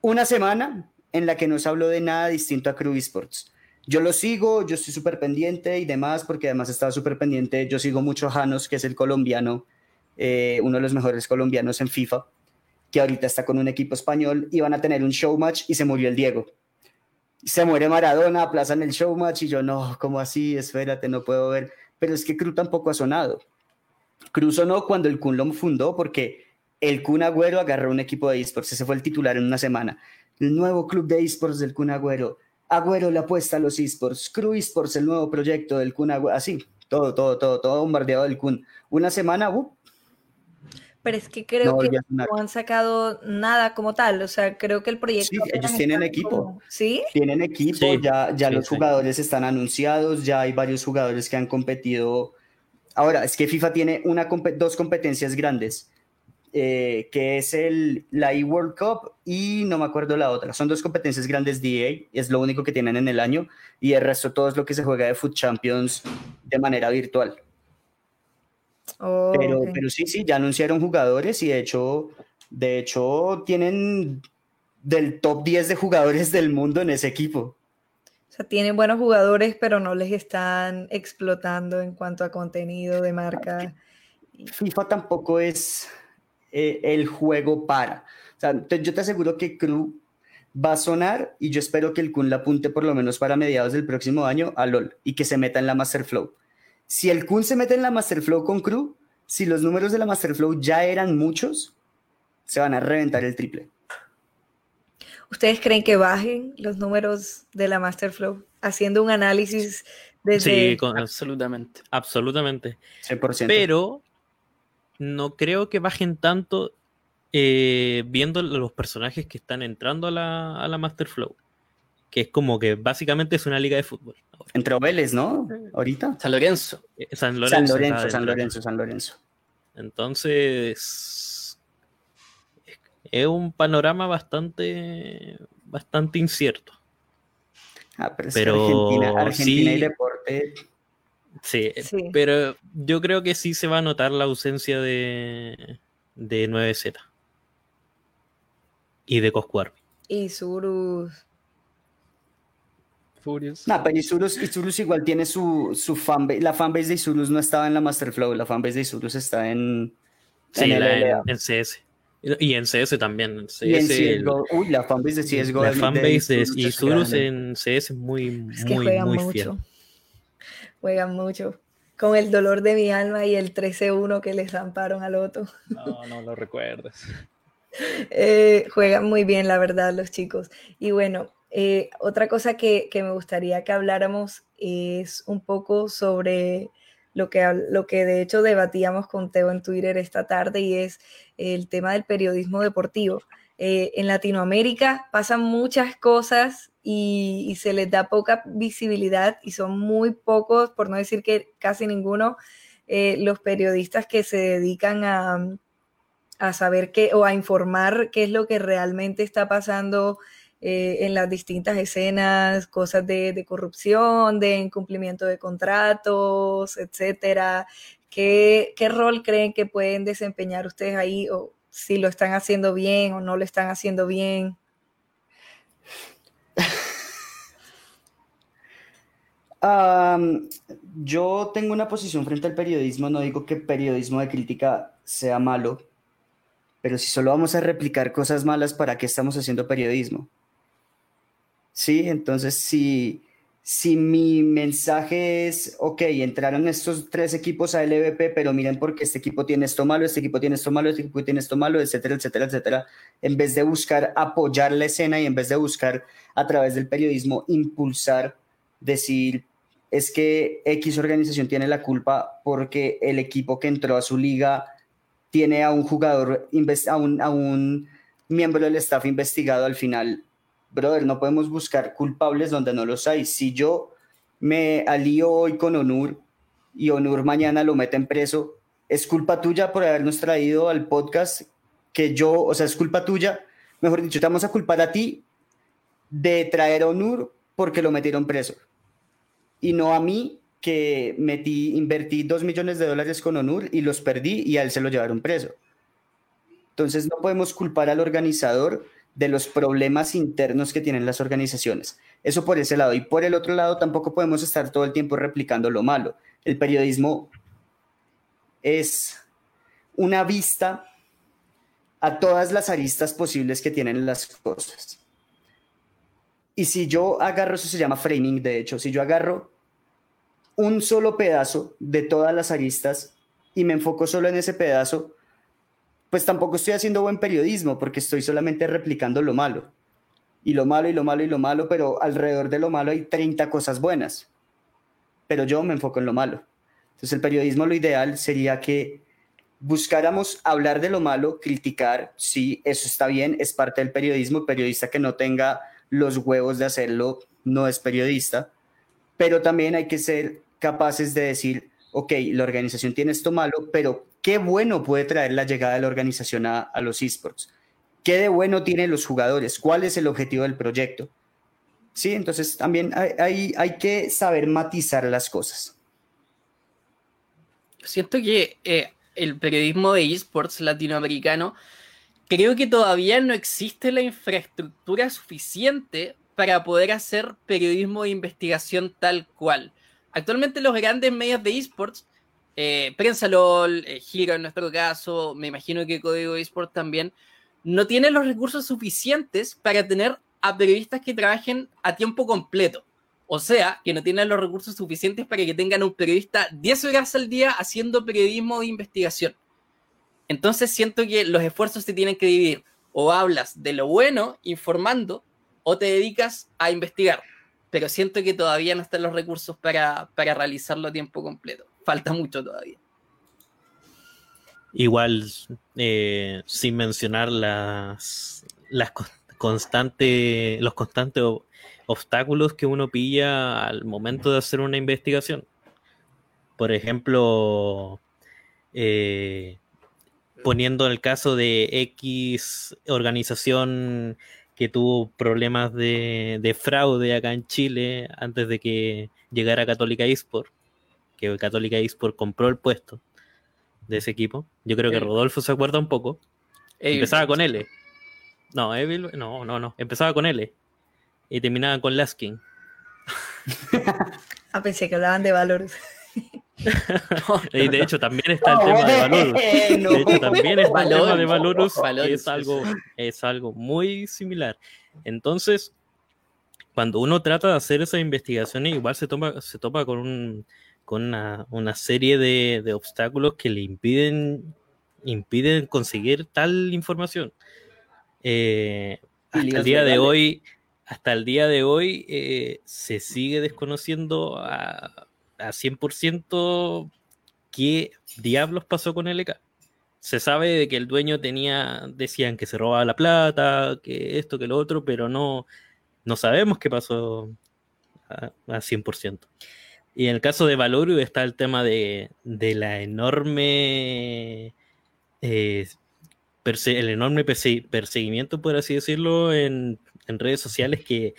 E: Una semana en la que no se habló de nada distinto a Crew Esports. Yo lo sigo, yo estoy súper pendiente y demás, porque además estaba súper pendiente, yo sigo mucho a Janos, que es el colombiano, eh, uno de los mejores colombianos en FIFA, que ahorita está con un equipo español, iban a tener un show match y se murió el Diego se muere Maradona, aplazan el showmatch y yo, no, ¿cómo así? Espérate, no puedo ver. Pero es que Cruz tampoco ha sonado. Cruz sonó cuando el Kun lo fundó porque el Kun Agüero agarró un equipo de esports, ese fue el titular en una semana. El nuevo club de esports del Kun Agüero. Agüero le apuesta a los esports. Cruz Esports, el nuevo proyecto del Kun Agüero. Así, todo, todo, todo, todo bombardeado del Kun. Una semana, uh,
A: pero es que creo que no han sacado nada como tal, o sea, creo que el proyecto...
E: Sí, ellos tienen equipo.
A: ¿Sí?
E: Tienen equipo, ya, ya los jugadores están anunciados, ya hay varios jugadores que han competido. Ahora, es que FIFA tiene una, dos competencias grandes, eh, que es el, la eWorld Cup y no me acuerdo la otra. Son dos competencias grandes de EA, es lo único que tienen en el año, y el resto todo es lo que se juega de Foot Champions de manera virtual.
A: Oh,
E: pero, pero sí, sí, ya anunciaron jugadores y de hecho, de hecho tienen del top 10 de jugadores del mundo en ese equipo.
A: O sea, tienen buenos jugadores, pero no les están explotando en cuanto a contenido de marca.
E: FIFA tampoco es eh, el juego para. O sea, yo te aseguro que Crew va a sonar y yo espero que el Kun la apunte por lo menos para mediados del próximo año a LOL y que se meta en la Master Flow. Si el Kun se mete en la Masterflow con Crew, si los números de la Masterflow ya eran muchos, se van a reventar el triple.
A: ¿Ustedes creen que bajen los números de la Masterflow haciendo un análisis desde...
C: Sí,
B: absolutamente.
C: Absolutamente. Pero no creo que bajen tanto eh, viendo los personajes que están entrando a la, a la Masterflow que es como que básicamente es una liga de fútbol.
E: Entre Vélez, ¿no? Ahorita.
B: San Lorenzo.
C: Eh, San Lorenzo.
E: San Lorenzo, San Lorenzo, San Lorenzo.
C: Entonces, es un panorama bastante, bastante incierto.
E: Ah, pero, Argentina, Argentina y deporte.
C: Sí, pero yo creo que sí se va a notar la ausencia de, de 9Z y de Coscuar.
A: Y Surus.
E: No, pero Isurus, igual tiene su, su fanbase. La fanbase de Isurus no estaba en la Masterflow, la fanbase de Isurus está en,
C: sí, en, CS. Y en CS también.
E: y en CSGO. Uy, la fanbase de CSGO.
C: La fanbase de, Isurus en CS es muy, es que muy, juegan muy mucho.
A: Juegan mucho. Con el dolor de mi alma y el 13-1 que les zamparon al otro.
D: No, no lo recuerdes.
A: Eh, juegan muy bien, la verdad, los chicos. Y bueno, eh, otra cosa que, me gustaría que habláramos es un poco sobre lo que, lo que de hecho debatíamos con Teo en Twitter esta tarde y es el tema del periodismo deportivo. Eh, en Latinoamérica pasan muchas cosas y, se les da poca visibilidad y son muy pocos, por no decir que casi ninguno, eh, los periodistas que se dedican a, a saber qué o a informar qué es lo que realmente está pasando eh, en las distintas escenas, cosas de, corrupción, de incumplimiento de contratos, etcétera. ¿Qué, ¿Qué, rol creen que pueden desempeñar ustedes ahí? O si lo están haciendo bien o no lo están haciendo bien.
E: yo tengo una posición frente al periodismo, no digo que periodismo de crítica sea malo, pero si solo vamos a replicar cosas malas, ¿para qué estamos haciendo periodismo? ¿Sí? Entonces, si, si mi mensaje es, ok, entraron estos tres equipos a LVP, pero miren porque este equipo tiene esto malo, este equipo tiene esto malo, este equipo tiene esto malo, etcétera, etcétera, etcétera, en vez de buscar apoyar la escena y en vez de buscar a través del periodismo impulsar, decir, es que X organización tiene la culpa porque el equipo que entró a su liga tiene a un jugador, a a un miembro del staff investigado al final brother, no podemos buscar culpables donde no los hay. Si yo me alío hoy con Onur y Onur mañana lo meten preso, es culpa tuya por habernos traído al podcast que yo, o sea, es culpa tuya, mejor dicho, te vamos a culpar a ti de traer a Onur porque lo metieron preso y no a mí que metí, invertí dos millones de dólares con Onur y los perdí y a él se lo llevaron preso. Entonces no podemos culpar al organizador de los problemas internos que tienen las organizaciones. Eso por ese lado. Y por el otro lado, tampoco podemos estar todo el tiempo replicando lo malo. El periodismo es una vista a todas las aristas posibles que tienen las cosas. Y si yo agarro, eso se llama framing, de hecho, si yo agarro un solo pedazo de todas las aristas y me enfoco solo en ese pedazo, pues tampoco estoy haciendo buen periodismo porque estoy solamente replicando lo malo. Y lo malo y lo malo y lo malo, pero alrededor de lo malo hay 30 cosas buenas. Pero yo me enfoco en lo malo. Entonces el periodismo lo ideal sería que buscáramos hablar de lo malo, criticar, sí, eso está bien, es parte del periodismo, periodista que no tenga los huevos de hacerlo no es periodista, pero también hay que ser capaces de decir, ok, la organización tiene esto malo, pero qué bueno puede traer la llegada de la organización a, los esports. ¿Qué de bueno tienen los jugadores? ¿Cuál es el objetivo del proyecto? Sí, entonces también hay, que saber matizar las cosas.
B: Siento que eh, el periodismo de esports latinoamericano, creo que todavía no existe la infraestructura suficiente para poder hacer periodismo de investigación tal cual. Actualmente los grandes medios de esports eh, Prensa LOL, eh, en nuestro caso, me imagino que Código eSport también, no tienen los recursos suficientes para tener a periodistas que trabajen a tiempo completo. O sea, que no tienen los recursos suficientes para que tengan un periodista 10 horas al día haciendo periodismo de investigación. Entonces siento que los esfuerzos se tienen que dividir. O hablas de lo bueno, informando, o te dedicas a investigar. Pero siento que todavía no están los recursos para, para realizarlo a tiempo completo falta mucho todavía.
C: Igual, eh, sin mencionar las, las constantes, los constantes obstáculos que uno pilla al momento de hacer una investigación. Por ejemplo, eh, poniendo el caso de X organización que tuvo problemas de, de, fraude acá en Chile antes de que llegara Católica eSport que Católica Esports compró el puesto de ese equipo. Yo creo que Rodolfo se acuerda un poco. Empezaba con L. No, Evil, no, no, no. Empezaba con L. Y terminaba con Laskin.
A: ah, pensé que hablaban de valores.
C: y de hecho también está el tema de Valorus. De hecho también está el tema de Valorus, es algo, es algo muy similar. Entonces, cuando uno trata de hacer esas investigaciones, igual se, toma, se topa con un, con una, serie de, obstáculos que le impiden, impiden conseguir tal información. Eh, hasta el día de hoy, hasta el día de hoy eh, se sigue desconociendo a, a 100% qué diablos pasó con LK. Se sabe de que el dueño tenía, decían que se robaba la plata, que esto, que lo otro, pero no, no sabemos qué pasó a, a 100%. Y en el caso de Valorio está el tema de, la enorme. Eh, el enorme perseguimiento, por así decirlo, en, redes sociales que,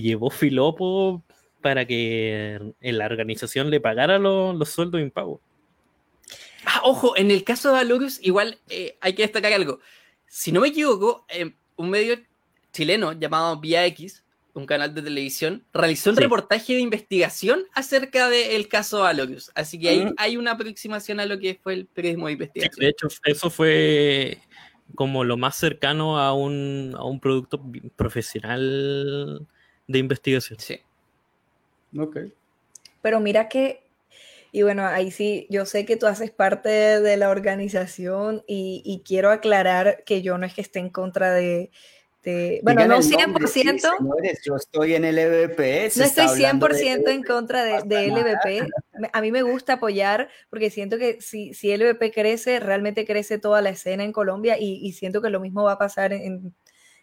C: llevó Filopo para que en la organización le pagara los sueldos impagos.
B: Ah, ojo, en el caso de Valorus, igual eh, hay que destacar algo. Si no me equivoco, eh, un medio chileno llamado Vía X un canal de televisión, realizó un reportaje de investigación acerca del caso Valorus. Así que ahí hay una aproximación a lo que fue el periodismo de investigación.
C: de hecho, eso fue como lo más cercano a un, a un producto profesional de investigación.
B: Sí.
E: Ok.
A: Pero mira que, y bueno, ahí sí, yo sé que tú haces parte de la organización y quiero aclarar que yo no es que esté en contra de este, bueno, no 100%.
E: yo estoy en LVP.
A: No estoy 100% en contra de, de, LVP. A mí me gusta apoyar porque siento que si, si LVP crece, realmente crece toda la escena en Colombia y, siento que lo mismo va a pasar en,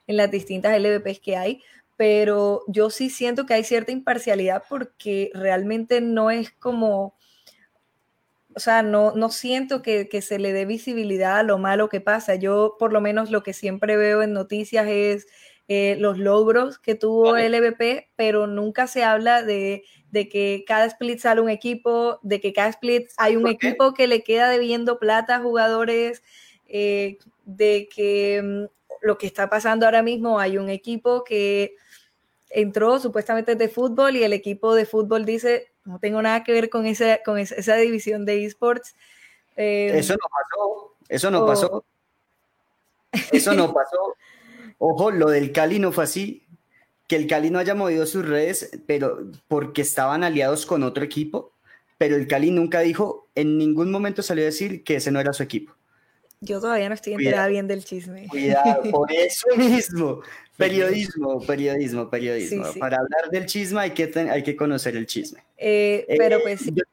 A: en las distintas LVPs que hay. Pero yo sí siento que hay cierta imparcialidad porque realmente no es como o sea, no, no siento que, se le dé visibilidad a lo malo que pasa. Yo, por lo menos, lo que siempre veo en noticias es eh, los logros que tuvo el EVP, pero nunca se habla de, que cada split sale un equipo, de que cada split hay un equipo que le queda debiendo plata a jugadores, eh, de que mm, lo que está pasando ahora mismo hay un equipo que entró supuestamente de fútbol y el equipo de fútbol dice, no tengo nada que ver con, esa, con esa, división de esports.
E: Eh, eso no pasó, eso no pasó. Eso no pasó. Ojo, lo del Cali no fue así. Que el Cali no haya movido sus redes, pero porque estaban aliados con otro equipo. Pero el Cali nunca dijo, en ningún momento salió a decir que ese no era su equipo.
A: Yo todavía no estoy enterada bien del chisme.
E: Cuidado, por eso mismo. Periodismo, periodismo, periodismo. Para hablar del chisme hay que, hay que conocer el chisme.
A: Eh, pero pues...
E: Yo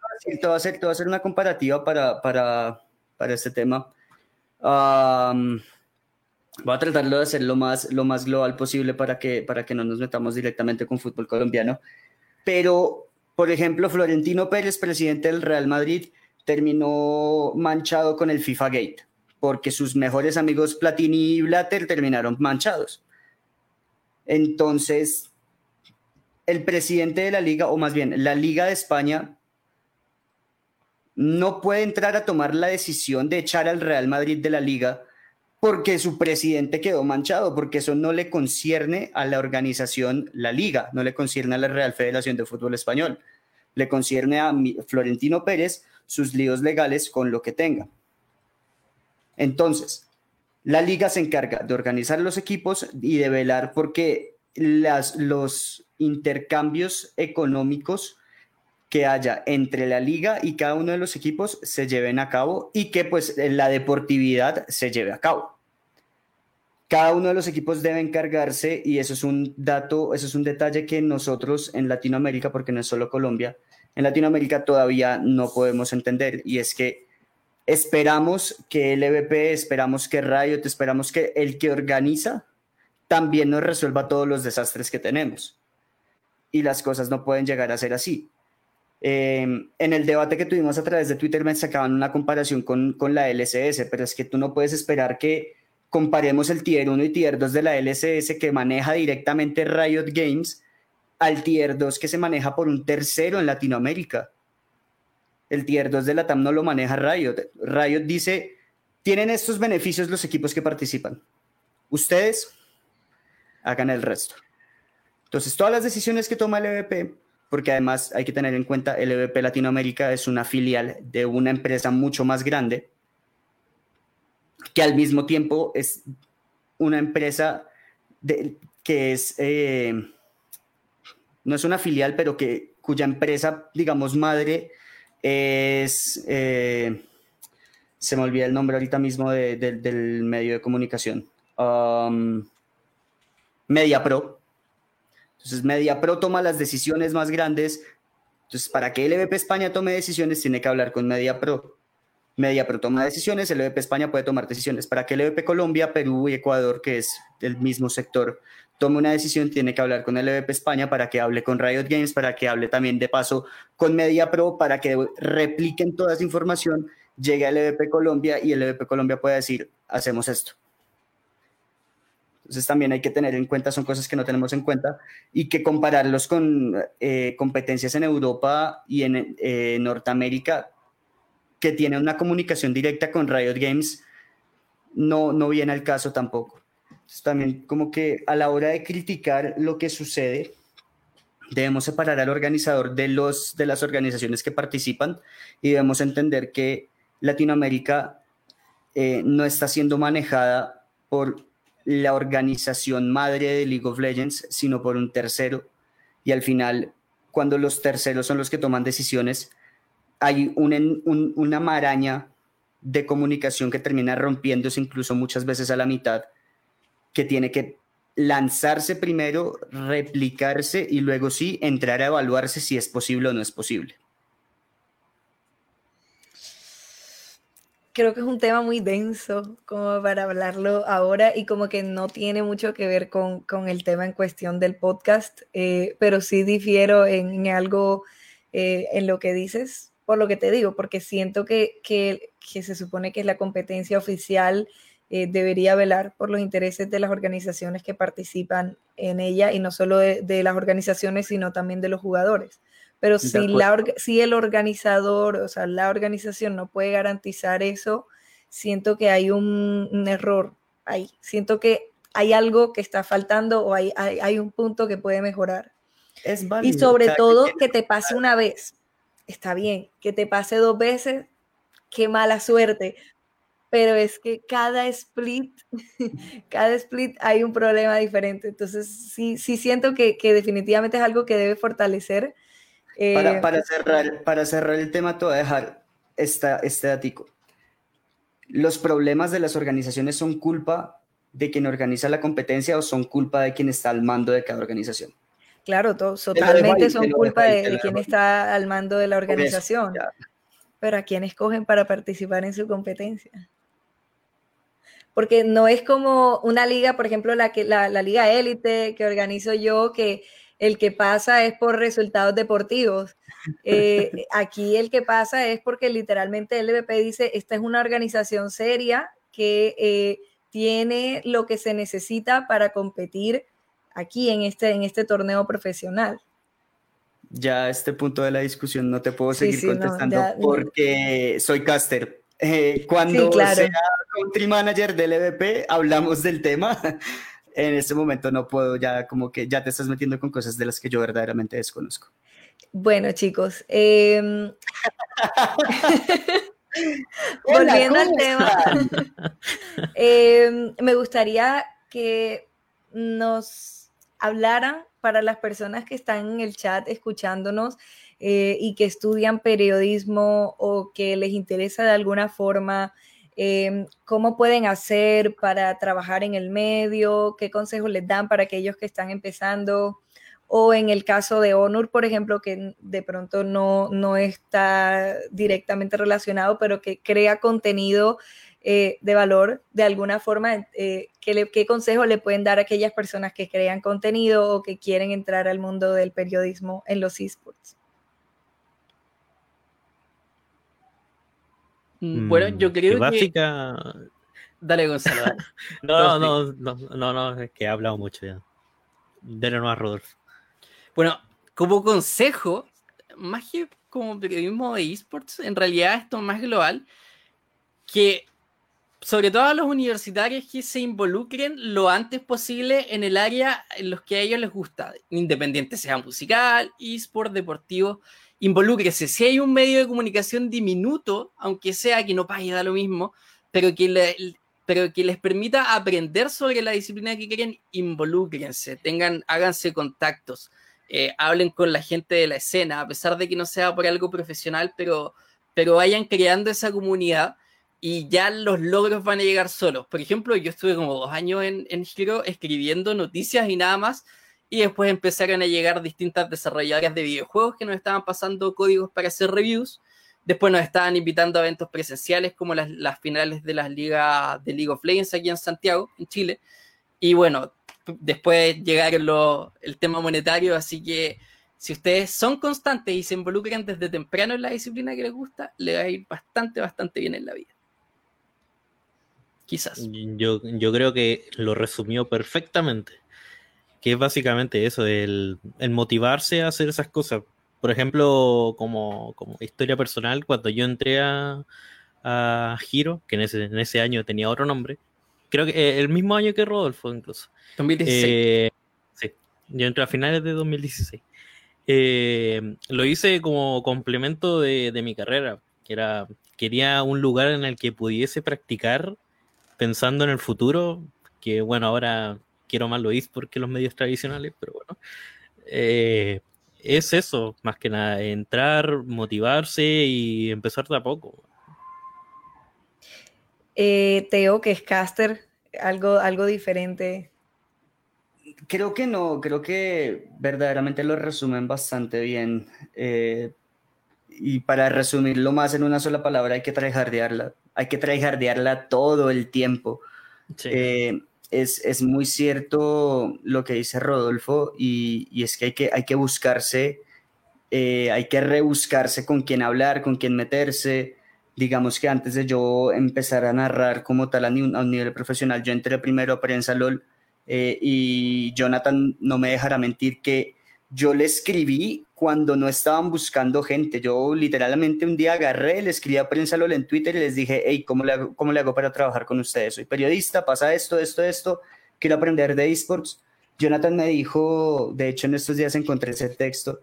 E: te voy, a hacer, te voy a hacer una comparativa para, para, para este tema. voy a tratarlo de hacer lo más, lo más global posible para que, para que no nos metamos directamente con fútbol colombiano. Pero, por ejemplo, Florentino Pérez, presidente del Real Madrid, terminó manchado con el FIFA Gate porque sus mejores amigos Platini y Blatter terminaron manchados. Entonces, el presidente de la liga, o más bien la Liga de España, no puede entrar a tomar la decisión de echar al Real Madrid de la liga porque su presidente quedó manchado, porque eso no le concierne a la organización, la liga, no le concierne a la Real Federación de Fútbol Español, le concierne a Florentino Pérez sus líos legales con lo que tenga. Entonces, la liga se encarga de organizar los equipos y de velar porque las, los intercambios económicos que haya entre la liga y cada uno de los equipos se lleven a cabo y que pues la deportividad se lleve a cabo. Cada uno de los equipos debe encargarse y eso es un dato, eso es un detalle que nosotros en Latinoamérica, porque no es solo Colombia, en Latinoamérica todavía no podemos entender y es que Esperamos que el EVP, esperamos que Riot, esperamos que el que organiza también nos resuelva todos los desastres que tenemos. Y las cosas no pueden llegar a ser así. Em, en el debate que tuvimos a través de Twitter me sacaban una comparación con, con la LCS, pero es que tú no puedes esperar que comparemos el tier 1 y tier 2 de la LCS que maneja directamente Riot Games al tier 2 que se maneja por un tercero en Latinoamérica el tier 2 de la TAM no lo maneja Riot. Riot dice, tienen estos beneficios los equipos que participan. Ustedes hagan el resto. Entonces, todas las decisiones que toma el EVP, porque además hay que tener en cuenta, el EVP Latinoamérica es una filial de una empresa mucho más grande, que al mismo tiempo es una empresa que es, eh, no es una filial, pero que cuya empresa, digamos, madre es, eh, se me olvida el nombre ahorita mismo del medio de comunicación, um, MediaPro. Entonces, MediaPro toma las decisiones más grandes. Entonces, para que LVP España tome decisiones, tiene que hablar con MediaPro. MediaPro toma decisiones, LVP España puede tomar decisiones. Para que LVP Colombia, Perú y Ecuador, que es del mismo sector, tome una decisión, tiene que hablar con el EVP España para que hable con Riot Games, para que hable también de paso con Media Pro, para que repliquen toda esa información, llegue al EVP Colombia y el EVP Colombia pueda decir, hacemos esto. Entonces también hay que tener en cuenta, son cosas que no tenemos en cuenta, y que compararlos con eh, competencias en Europa y en eh, Norteamérica, que tienen una comunicación directa con Riot Games, no, no viene al caso tampoco también como que a la hora de criticar lo que sucede, debemos separar al organizador de, los, de las organizaciones que participan y debemos entender que Latinoamérica eh, no está siendo manejada por la organización madre de League of Legends, sino por un tercero. Y al final, cuando los terceros son los que toman decisiones, hay una maraña de comunicación que termina rompiéndose incluso muchas veces a la mitad que tiene que lanzarse primero, replicarse y luego sí entrar a evaluarse si es posible o no es posible.
A: Creo que es un tema muy denso como para hablarlo ahora y como que no tiene mucho que ver con, el tema en cuestión del podcast, eh, pero sí difiero en, algo eh, en lo que dices. por lo que te digo, porque siento que, que, se supone que es la competencia oficial eh, debería velar por los intereses de las organizaciones que participan en ella y no solo de, las organizaciones, sino también de los jugadores. Pero si, la, si el organizador, o sea, la organización no puede garantizar eso, siento que hay un, error ahí. Siento que hay algo que está faltando o hay, hay, un punto que puede mejorar. Es y sobre todo que te pase una vez, está bien, que te pase dos veces, qué mala suerte, pero es que cada split, cada split hay un problema diferente. Entonces, sí, sí siento que, definitivamente es algo que debe fortalecer.
E: para, eh, cerrar, para cerrar el tema, te voy a dejar esta, este datico. ¿Los problemas de las organizaciones son culpa de quien organiza la competencia o son culpa de quien está al mando de cada organización?
A: Claro, totalmente son culpa de, quien está al mando de la organización. pero ¿a quién escogen para participar en su competencia? Porque no es como una liga, por ejemplo, la, que, la, liga élite que organizo yo, que el que pasa es por resultados deportivos. Eh, aquí el que pasa es porque literalmente el LVP dice, esta es una organización seria que eh, tiene lo que se necesita para competir aquí en este, en este torneo profesional.
E: Ya a este punto de la discusión no te puedo seguir contestando porque soy caster. Eh, cuando sea country manager del EVP, hablamos del tema. En este momento no puedo, ya como que ya te estás metiendo con cosas de las que yo verdaderamente desconozco.
A: Bueno, chicos, em, volviendo al tema, em, me gustaría que nos hablaran para las personas que están en el chat escuchándonos eh, y que estudian periodismo o que les interesa de alguna forma em, cómo pueden hacer para trabajar en el medio, qué consejos les dan para aquellos que están empezando, o en el caso de Honor, por ejemplo, que de pronto no, no está directamente relacionado, pero que crea contenido eh, de valor de alguna forma, eh, ¿qué, ¿qué consejo le pueden dar a aquellas personas que crean contenido o que quieren entrar al mundo del periodismo en los esports?
B: Bueno, yo creo que.
C: Básica.
B: Dale, Gonzalo.
C: no, no, no, no, no, es que he hablado mucho ya. Dale a Rodolfo.
B: Bueno, como consejo, más que como periodismo de esports, en realidad esto es más global, que sobre todo a los universitarios que se involucren lo antes posible en el área en los que a ellos les gusta, independiente sea musical, esports, deportivo, involúquese. Si hay un medio de comunicación diminuto, aunque sea que no pague, da lo mismo, pero que, les permita aprender sobre la disciplina que quieren, involúquense, tengan, háganse contactos, eh, hablen con la gente de la escena, a pesar de que no sea por algo profesional, pero, pero vayan creando esa comunidad y ya los logros van a llegar solos. Por ejemplo, yo estuve como dos años en, en Giro escribiendo noticias y nada más, y después empezaron a llegar distintas desarrolladoras de videojuegos que nos estaban pasando códigos para hacer reviews. Después nos estaban invitando a eventos presenciales como las, finales de las ligas de League of Legends aquí en Santiago, en Chile. Y bueno, después llegaron el tema monetario, así que si ustedes son constantes y se involucran desde temprano en la disciplina que les gusta, les va a ir bastante, bastante bien en la vida. Quizás.
C: Yo, yo creo que lo resumió perfectamente que es básicamente eso, el, motivarse a hacer esas cosas. Por ejemplo, como, historia personal, cuando yo entré a, a Giro, que en ese, en ese año tenía otro nombre, creo que eh, el mismo año que Rodolfo incluso.
B: 2016. Eh,
C: sí, yo entré a finales de 2016. Eh, lo hice como complemento de, de, mi carrera, que era, quería un lugar en el que pudiese practicar pensando en el futuro, que bueno, ahora quiero más lo esports que los medios tradicionales, pero bueno. Eh, es eso, más que nada, entrar, motivarse y empezar de a poco.
A: Eh, Teo, que es caster, algo, algo diferente.
E: Creo que no, creo que verdaderamente lo resumen bastante bien. Eh, y para resumirlo más en una sola palabra, hay que tryhardearla. Hay que tryhardearla todo el tiempo. Sí es, muy cierto lo que dice Rodolfo y, es que hay que, hay que buscarse eh, hay que rebuscarse con quién hablar, con quién meterse. Digamos que antes de yo empezar a narrar como tal a, un nivel profesional, yo entré primero a Prensa LOL eh, y Jonathan no me dejará mentir que yo le escribí cuando no estaban buscando gente. Yo literalmente un día agarré, le escribí a Prensa LOL en Twitter y les dije, hey, ¿cómo le, hago, ¿cómo le hago para trabajar con ustedes? Soy periodista, pasa esto, esto, esto, quiero aprender de esports. Jonathan me dijo, de hecho en estos días encontré ese texto,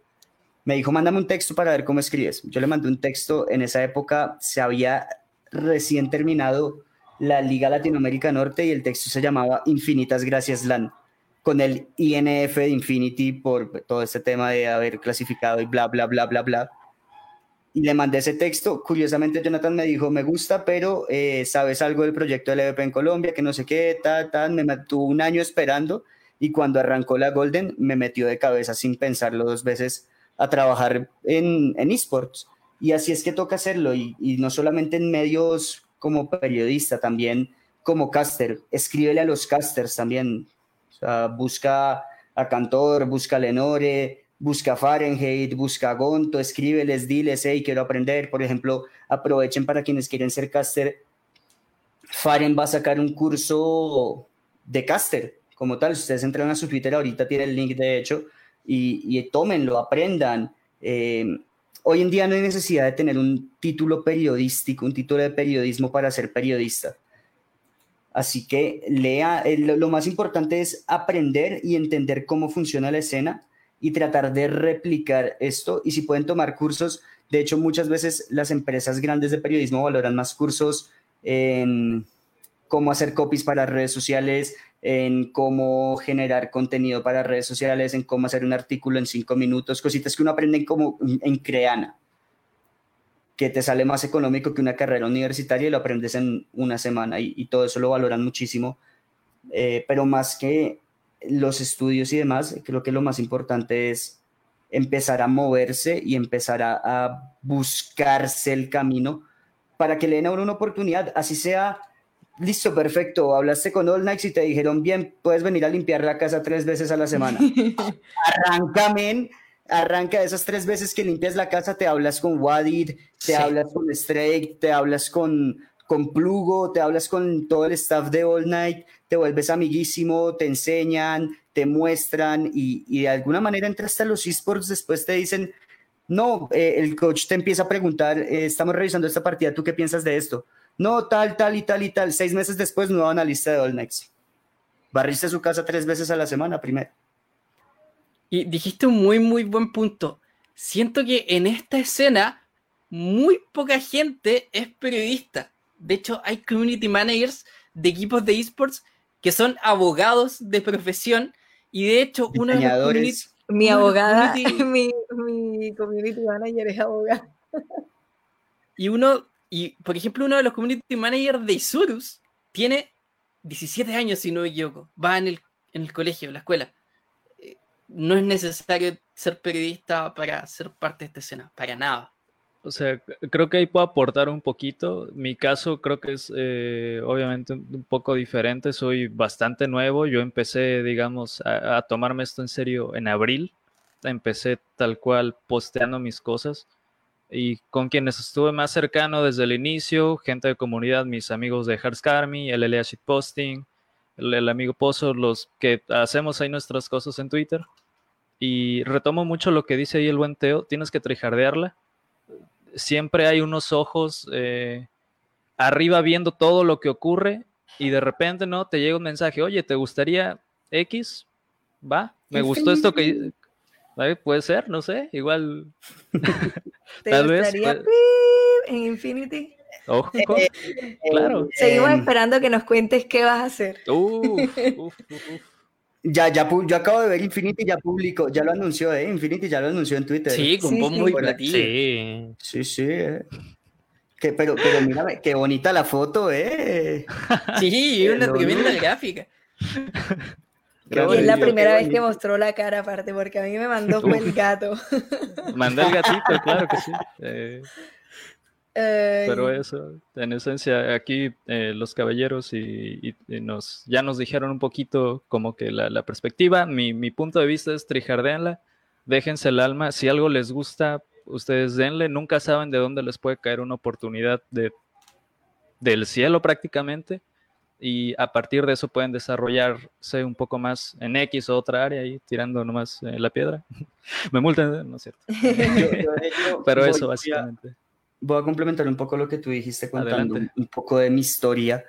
E: me dijo, mándame un texto para ver cómo escribes. Yo le mandé un texto, en esa época se había recién terminado la Liga Latinoamérica Norte y el texto se llamaba Infinitas Gracias LAN, con el INF de Infinity por todo este tema de haber clasificado y bla, bla, bla, bla, bla. Y le mandé ese texto. Curiosamente, Jonathan me dijo, me gusta, pero eh, sabes algo del proyecto del EVP en Colombia, que no sé qué, tal, tal. Me tuvo un año esperando y cuando arrancó la Golden me metió de cabeza sin pensarlo dos veces a trabajar en, en esports. Y así es que toca hacerlo, y, no solamente en medios como periodista, también como caster. Escríbele a los casters también. Busca a Cantor, busca a Lenore, busca a Fahrenheit, busca a Gonto, escríbeles, diles, hey, quiero aprender. Por ejemplo, aprovechen para quienes quieren ser caster. Faren va a sacar un curso de caster, como tal. Si ustedes entran a su Twitter, ahorita tiene el link, de hecho, y, y tómenlo, aprendan. Eh, hoy en día no hay necesidad de tener un título periodístico, un título de periodismo para ser periodista. Así que lea, eh, lo más importante es aprender y entender cómo funciona la escena y tratar de replicar esto. Y si pueden tomar cursos, de hecho muchas veces las empresas grandes de periodismo valoran más cursos en cómo hacer copies para redes sociales, en cómo generar contenido para redes sociales, en cómo hacer un artículo en cinco minutos, cositas que uno aprende como en Creana, que te sale más económico que una carrera universitaria y lo aprendes en una semana y, todo eso lo valoran muchísimo. Eh, pero más que los estudios y demás, creo que lo más importante es empezar a moverse y empezar a, a buscarse el camino para que le den a uno una oportunidad, así sea Listo, perfecto. Hablaste con All Nights y te dijeron, bien, puedes venir a limpiar la casa tres veces a la semana. Arranca, esas tres veces que limpias la casa, te hablas con Wadid, te hablas con Strake, te hablas con, con Plugo, te hablas con todo el staff de All Night, te vuelves amiguísimo, te enseñan, te muestran y, de alguna manera entras a los esports, después te dicen, no, eh, el coach te empieza a preguntar, eh, estamos revisando esta partida, ¿tú qué piensas de esto? No, tal, tal y tal y tal. Seis meses después, nueva analista de All Next. Barriste su casa tres veces a la semana primero.
B: Y dijiste un muy, muy buen punto. Siento que en esta escena muy poca gente es periodista. De hecho, hay community managers de equipos de esports que son abogados de profesión y de hecho uno de los
A: mi abogada, mi, mi community manager es abogada.
B: Y uno y, por ejemplo, uno de los community managers de Isurus tiene 17 años, si no me equivoco. Va en el, en el colegio, en la escuela. No es necesario ser periodista para ser parte de esta escena, para nada.
D: O sea, creo que ahí puedo aportar un poquito. Mi caso creo que es eh, obviamente un poco diferente. Soy bastante nuevo. Yo empecé, digamos, a, tomarme esto en serio en abril. Empecé tal cual posteando mis cosas y con quienes estuve más cercano desde el inicio, gente de comunidad, mis amigos de Army, el LLA Shitposting, el, el amigo Pozo, los que hacemos ahí nuestras cosas en Twitter. Y retomo mucho lo que dice ahí el buen Teo, tienes que trijardearla. Siempre hay unos ojos eh, arriba viendo todo lo que ocurre y de repente, ¿no? Te llega un mensaje, oye, ¿te gustaría X? Va, me gustó esto que, Puede ser, no sé, igual.
A: ¿Te Tal gustaría vez, en Infinity?
D: Ojo, eh, claro.
A: Seguimos em, esperando que nos cuentes qué vas a hacer.
E: ya, ya, yo acabo de ver Infinity, ya publicó, ya lo anunció, ¿eh? Infinity ya lo anunció en Twitter.
B: Sí, con sí, muy platillo.
E: Sí, sí, sí. Eh. Que, pero, pero mírame, qué bonita la foto, ¿eh?
B: Sí, una tremenda gráfica
A: y es la primera vez que mostró la cara aparte, porque a mí me mandó fue el gato.
D: Mandó el gatito, claro que sí. Eh, pero eso, en esencia, aquí eh, los caballeros y, nos, ya nos dijeron un poquito como que la, perspectiva. Mi, mi, punto de vista es trijardeanla. déjense el alma, si algo les gusta, ustedes denle, nunca saben de dónde les puede caer una oportunidad de, del cielo prácticamente y a partir de eso pueden desarrollarse un poco más en X o otra área y tirando nomás eh, la piedra. Me multan, ¿no es cierto? Pero eso básicamente.
E: Voy a, complementar un poco lo que tú dijiste contando un, poco de mi historia,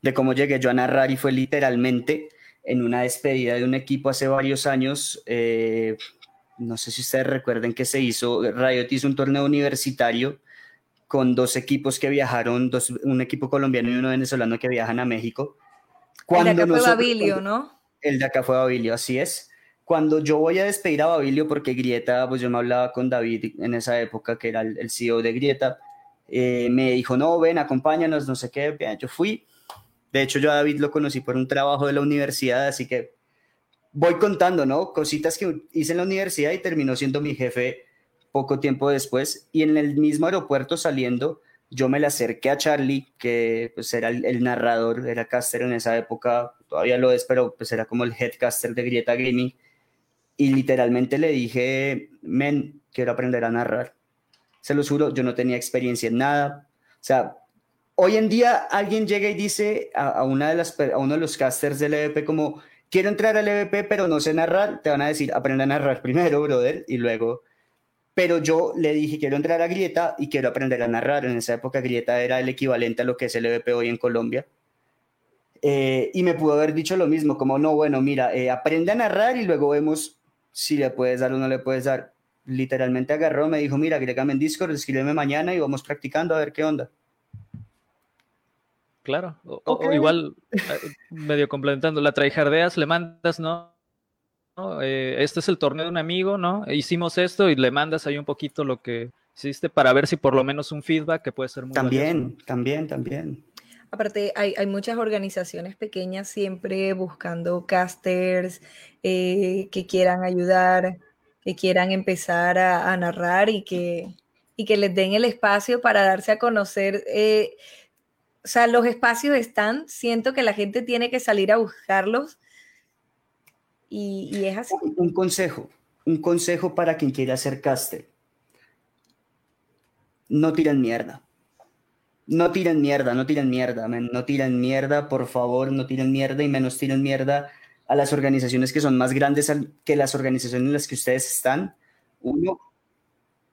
E: de cómo llegué yo a narrar y fue literalmente en una despedida de un equipo hace varios años. Eh, no sé si ustedes recuerden que se hizo, Riot hizo un torneo universitario con dos equipos que viajaron, dos, un equipo colombiano y uno venezolano que viajan a México.
A: Cuando el de acá fue Babilio, ¿no?
E: El de acá fue Babilio, así es. Cuando yo voy a despedir a Babilio, porque Grieta, pues yo me hablaba con David en esa época, que era el, CEO de Grieta, eh, me dijo, no, ven, acompáñanos, no sé qué, yo fui. De hecho, yo a David lo conocí por un trabajo de la universidad, así que voy contando, ¿no? Cositas que hice en la universidad y terminó siendo mi jefe poco tiempo después y en el mismo aeropuerto saliendo, yo me le acerqué a Charlie, que pues era el, narrador, era caster en esa época, todavía lo es, pero pues era como el headcaster de Grieta Gaming, y literalmente le dije, men, quiero aprender a narrar. Se lo juro, yo no tenía experiencia en nada. O sea, hoy en día alguien llega y dice a, una de las, a uno de los casters del EVP como, quiero entrar al EVP, pero no sé narrar, te van a decir, aprende a narrar primero, brother, y luego pero yo le dije, quiero entrar a Grieta y quiero aprender a narrar. En esa época Grieta era el equivalente a lo que es el EVP hoy en Colombia. Eh, y me pudo haber dicho lo mismo, como, no, bueno, mira, eh, aprende a narrar y luego vemos si le puedes dar o no le puedes dar. Literalmente agarró, me dijo, mira, agrégame en Discord, escríbeme mañana y vamos practicando a ver qué onda.
D: Claro, o, igual, eh, medio complementando, la traijardeas, le mandas, ¿no? Eh, este es el torneo de un amigo, ¿no? Hicimos esto y le mandas ahí un poquito lo que hiciste para ver si por lo menos un feedback que puede ser muy
E: También, también, también.
A: Aparte, hay, muchas organizaciones pequeñas siempre buscando casters eh, que quieran ayudar, que quieran empezar a, narrar y que, y que les den el espacio para darse a conocer. Eh, o sea, los espacios están, siento que la gente tiene que salir a buscarlos y, es así.
E: Un consejo, un consejo para quien quiera hacer caster. No tiren mierda. No tiren mierda, no tiren mierda, no tiren mierda, por favor, no tiren mierda y menos tiren mierda a las organizaciones que son más grandes que las organizaciones en las que ustedes están. Uno.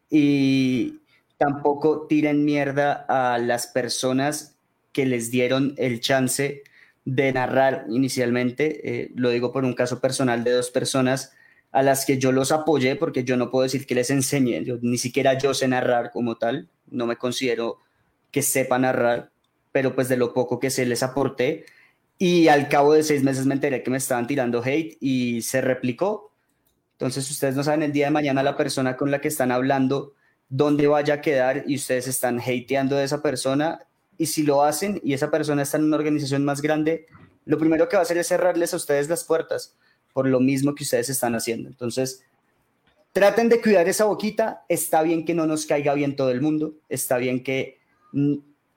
E: Y tampoco tiren mierda a las personas que les dieron el chance de narrar inicialmente. Eh, lo digo por un caso personal de dos personas a las que yo los apoyé porque yo no puedo decir que les enseñé, ni siquiera yo sé narrar como tal, no me considero que sepa narrar, pero pues de lo poco que sé les aporté y al cabo de seis meses me enteré que me estaban tirando hate y se replicó. Entonces ustedes no saben el día de mañana la persona con la que están hablando dónde vaya a quedar y ustedes están hateando de esa persona y si lo hacen y esa persona está en una organización más grande, lo primero que va a hacer es cerrarles a ustedes las puertas por lo mismo que ustedes están haciendo. Entonces, traten de cuidar esa boquita. Está bien que no nos caiga bien todo el mundo. Está bien que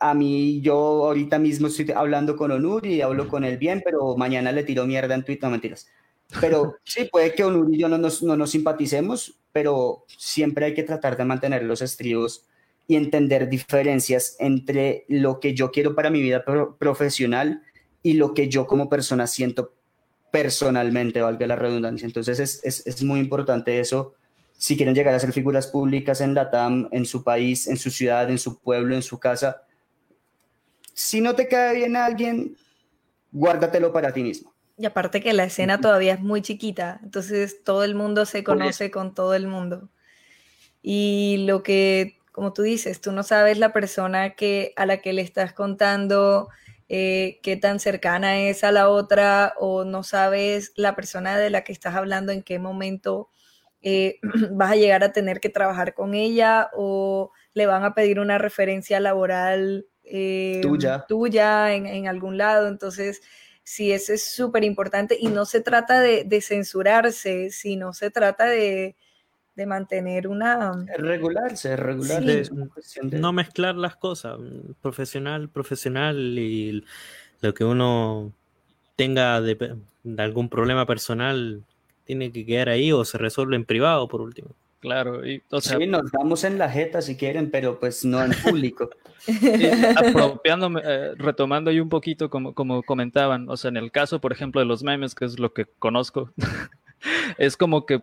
E: a mí, yo ahorita mismo estoy hablando con Onur y hablo con él bien, pero mañana le tiro mierda en Twitter, no mentiras. Pero sí, puede que Onur y yo no nos, no nos simpaticemos, pero siempre hay que tratar de mantener los estribos y entender diferencias entre lo que yo quiero para mi vida profesional y lo que yo como persona siento personalmente, valga la redundancia. Entonces es, es, es, muy importante eso. Si quieren llegar a ser figuras públicas en la TAM, en su país, en su ciudad, en su pueblo, en su casa, si no te cae bien a alguien, guárdatelo para ti mismo.
A: Y aparte que la escena todavía es muy chiquita, entonces todo el mundo se conoce con todo el mundo. Y lo que como tú dices, tú no sabes la persona que, a la que le estás contando eh, qué tan cercana es a la otra o no sabes la persona de la que estás hablando en qué momento eh, vas a llegar a tener que trabajar con ella o le van a pedir una referencia laboral eh, tuya, tuya en, algún lado. Entonces, sí, eso es súper importante y no se trata de, de censurarse, sino se trata de, de mantener una...
E: Regularse, regular.
C: No mezclar las cosas, profesional, profesional y lo que uno tenga de, algún problema personal, tiene que quedar ahí o se resuelve en privado por último.
D: Claro, y,
E: o sea, sí, nos damos en la jeta si quieren, pero pues no en público.
D: apropiándome, eh, retomando ahí un poquito como, como comentaban, o sea, en el caso, por ejemplo, de los memes, que es lo que conozco, es como que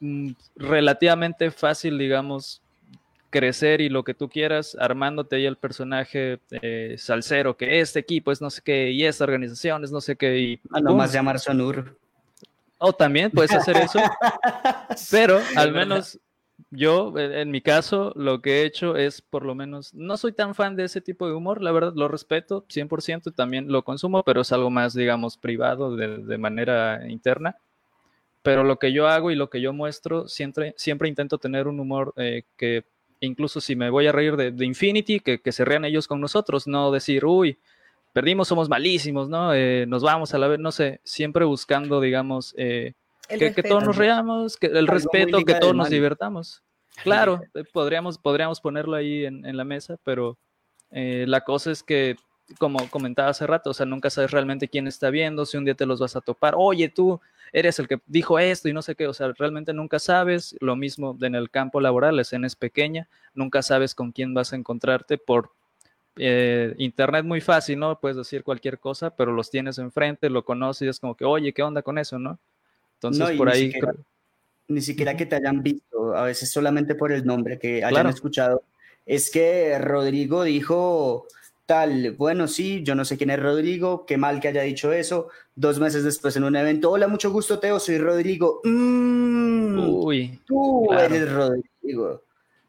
D: mm, relativamente fácil, digamos, crecer y lo que tú quieras, armándote ahí el personaje eh, salsero, que este equipo es no sé qué, y esta organización es no sé qué, y...
E: Ah, nomás llamar Sonur.
D: O también puedes hacer eso, pero al menos yo, en mi caso, lo que he hecho es, por lo menos, no soy tan fan de ese tipo de humor, la verdad, lo respeto 100%, también lo consumo, pero es algo más, digamos, privado, de, manera interna. Pero lo que yo hago y lo que yo muestro, siempre, siempre intento tener un humor eh, que, incluso si me voy a reír de, Infinity, que, que, se rean ellos con nosotros, no decir, uy, perdimos, somos malísimos, ¿no? Eh, nos vamos a la vez, no sé, siempre buscando, digamos, eh, que, todos nos reamos, que el respeto, que todos nos divertamos. Claro, eh, podríamos, podríamos ponerlo ahí en, la mesa, pero la cosa es que, como comentaba hace rato, o sea, nunca sabes realmente quién está viendo, si un día te los vas a topar, oye, tú eres el que dijo esto y no sé qué, o sea, realmente nunca sabes, lo mismo en el campo laboral, la escena es pequeña, nunca sabes con quién vas a encontrarte por eh, internet muy fácil, ¿no? Puedes decir cualquier cosa, pero los tienes enfrente, lo conoces y es como que, oye, ¿qué onda con eso, no? Entonces, por ahí...
E: ni siquiera que te hayan visto, a veces solamente por el nombre que hayan escuchado. Es que Rodrigo dijo tal, bueno, sí, yo no sé quién es Rodrigo, qué mal que haya dicho eso. Dos meses después en un evento, hola, mucho gusto, Teo, soy Rodrigo. Mm, Uy, tú eres Rodrigo.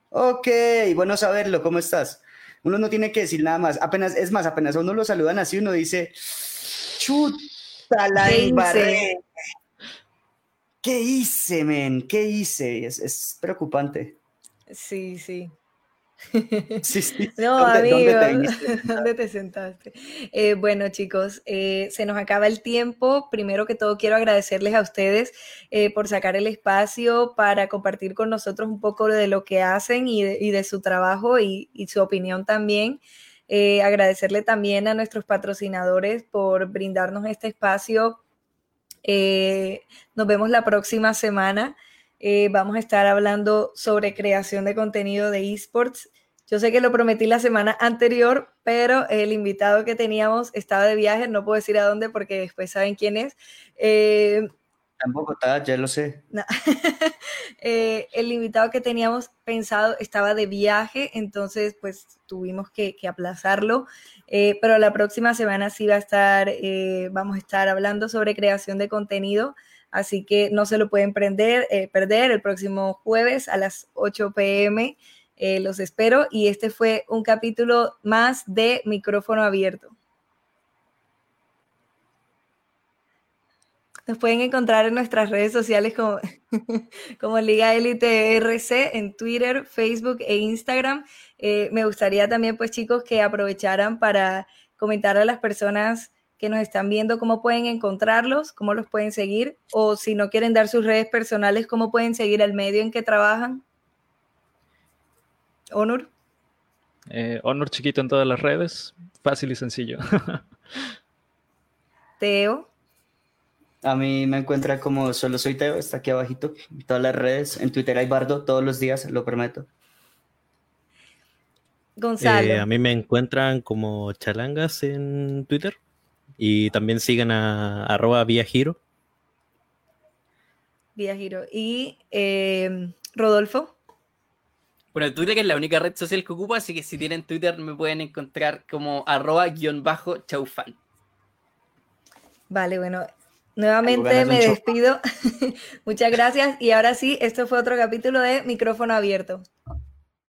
E: Ok, bueno saberlo, ¿cómo estás? Uno no tiene que decir nada más. Apenas, es más, apenas a uno lo saludan así, uno dice, chuta la embarré. ¿Qué hice, men? ¿Qué hice? Es, es preocupante.
A: Sí, sí.
E: Sí, sí.
A: No, amigo, ¿dónde te, sentaste? Eh, bueno, chicos, eh, se nos acaba el tiempo. Primero que todo, quiero agradecerles a ustedes eh, por sacar el espacio para compartir con nosotros un poco de lo que hacen y de, su trabajo y, su opinión también. agradecerle también a nuestros patrocinadores por brindarnos este espacio. nos vemos la próxima semana. Eh, vamos a estar hablando sobre creación de contenido de esports. Yo sé que lo prometí la semana anterior, pero el invitado que teníamos estaba de viaje, no puedo decir a dónde porque después saben quién es.
E: Eh, Tampoco está, ya lo sé.
A: Eh, el invitado que teníamos pensado estaba de viaje, entonces pues tuvimos que, aplazarlo, pero la próxima semana sí va a estar, vamos a estar hablando sobre creación de contenido. Así que no se lo pueden eh, perder el próximo jueves a las 8 pm. Eh, los espero y este fue un capítulo más de micrófono abierto. Nos pueden encontrar en nuestras redes sociales como, como Liga Elite RC en Twitter, Facebook e Instagram. Eh, me gustaría también, pues chicos, que aprovecharan para comentar a las personas que nos están viendo, cómo pueden encontrarlos, cómo los pueden seguir, o si no quieren dar sus redes personales, cómo pueden seguir el medio en que trabajan. Honor.
D: Eh, Honor chiquito en todas las redes, fácil y sencillo.
A: Teo.
E: A mí me encuentra como solo soy Teo, está aquí abajito, en todas las redes, en Twitter hay bardo todos los días, lo prometo.
A: Gonzalo.
C: Eh, a mí me encuentran como chalangas en Twitter. Y también sigan a arroba vía giro.
A: Vía giro. Y em, Rodolfo.
B: Bueno, Twitter es la única red social que ocupo, así que si tienen Twitter me pueden encontrar como arroba guion bajo chaufan.
A: Vale, bueno, nuevamente me despido. Muchas gracias y ahora sí, esto fue otro capítulo de Micrófono Abierto.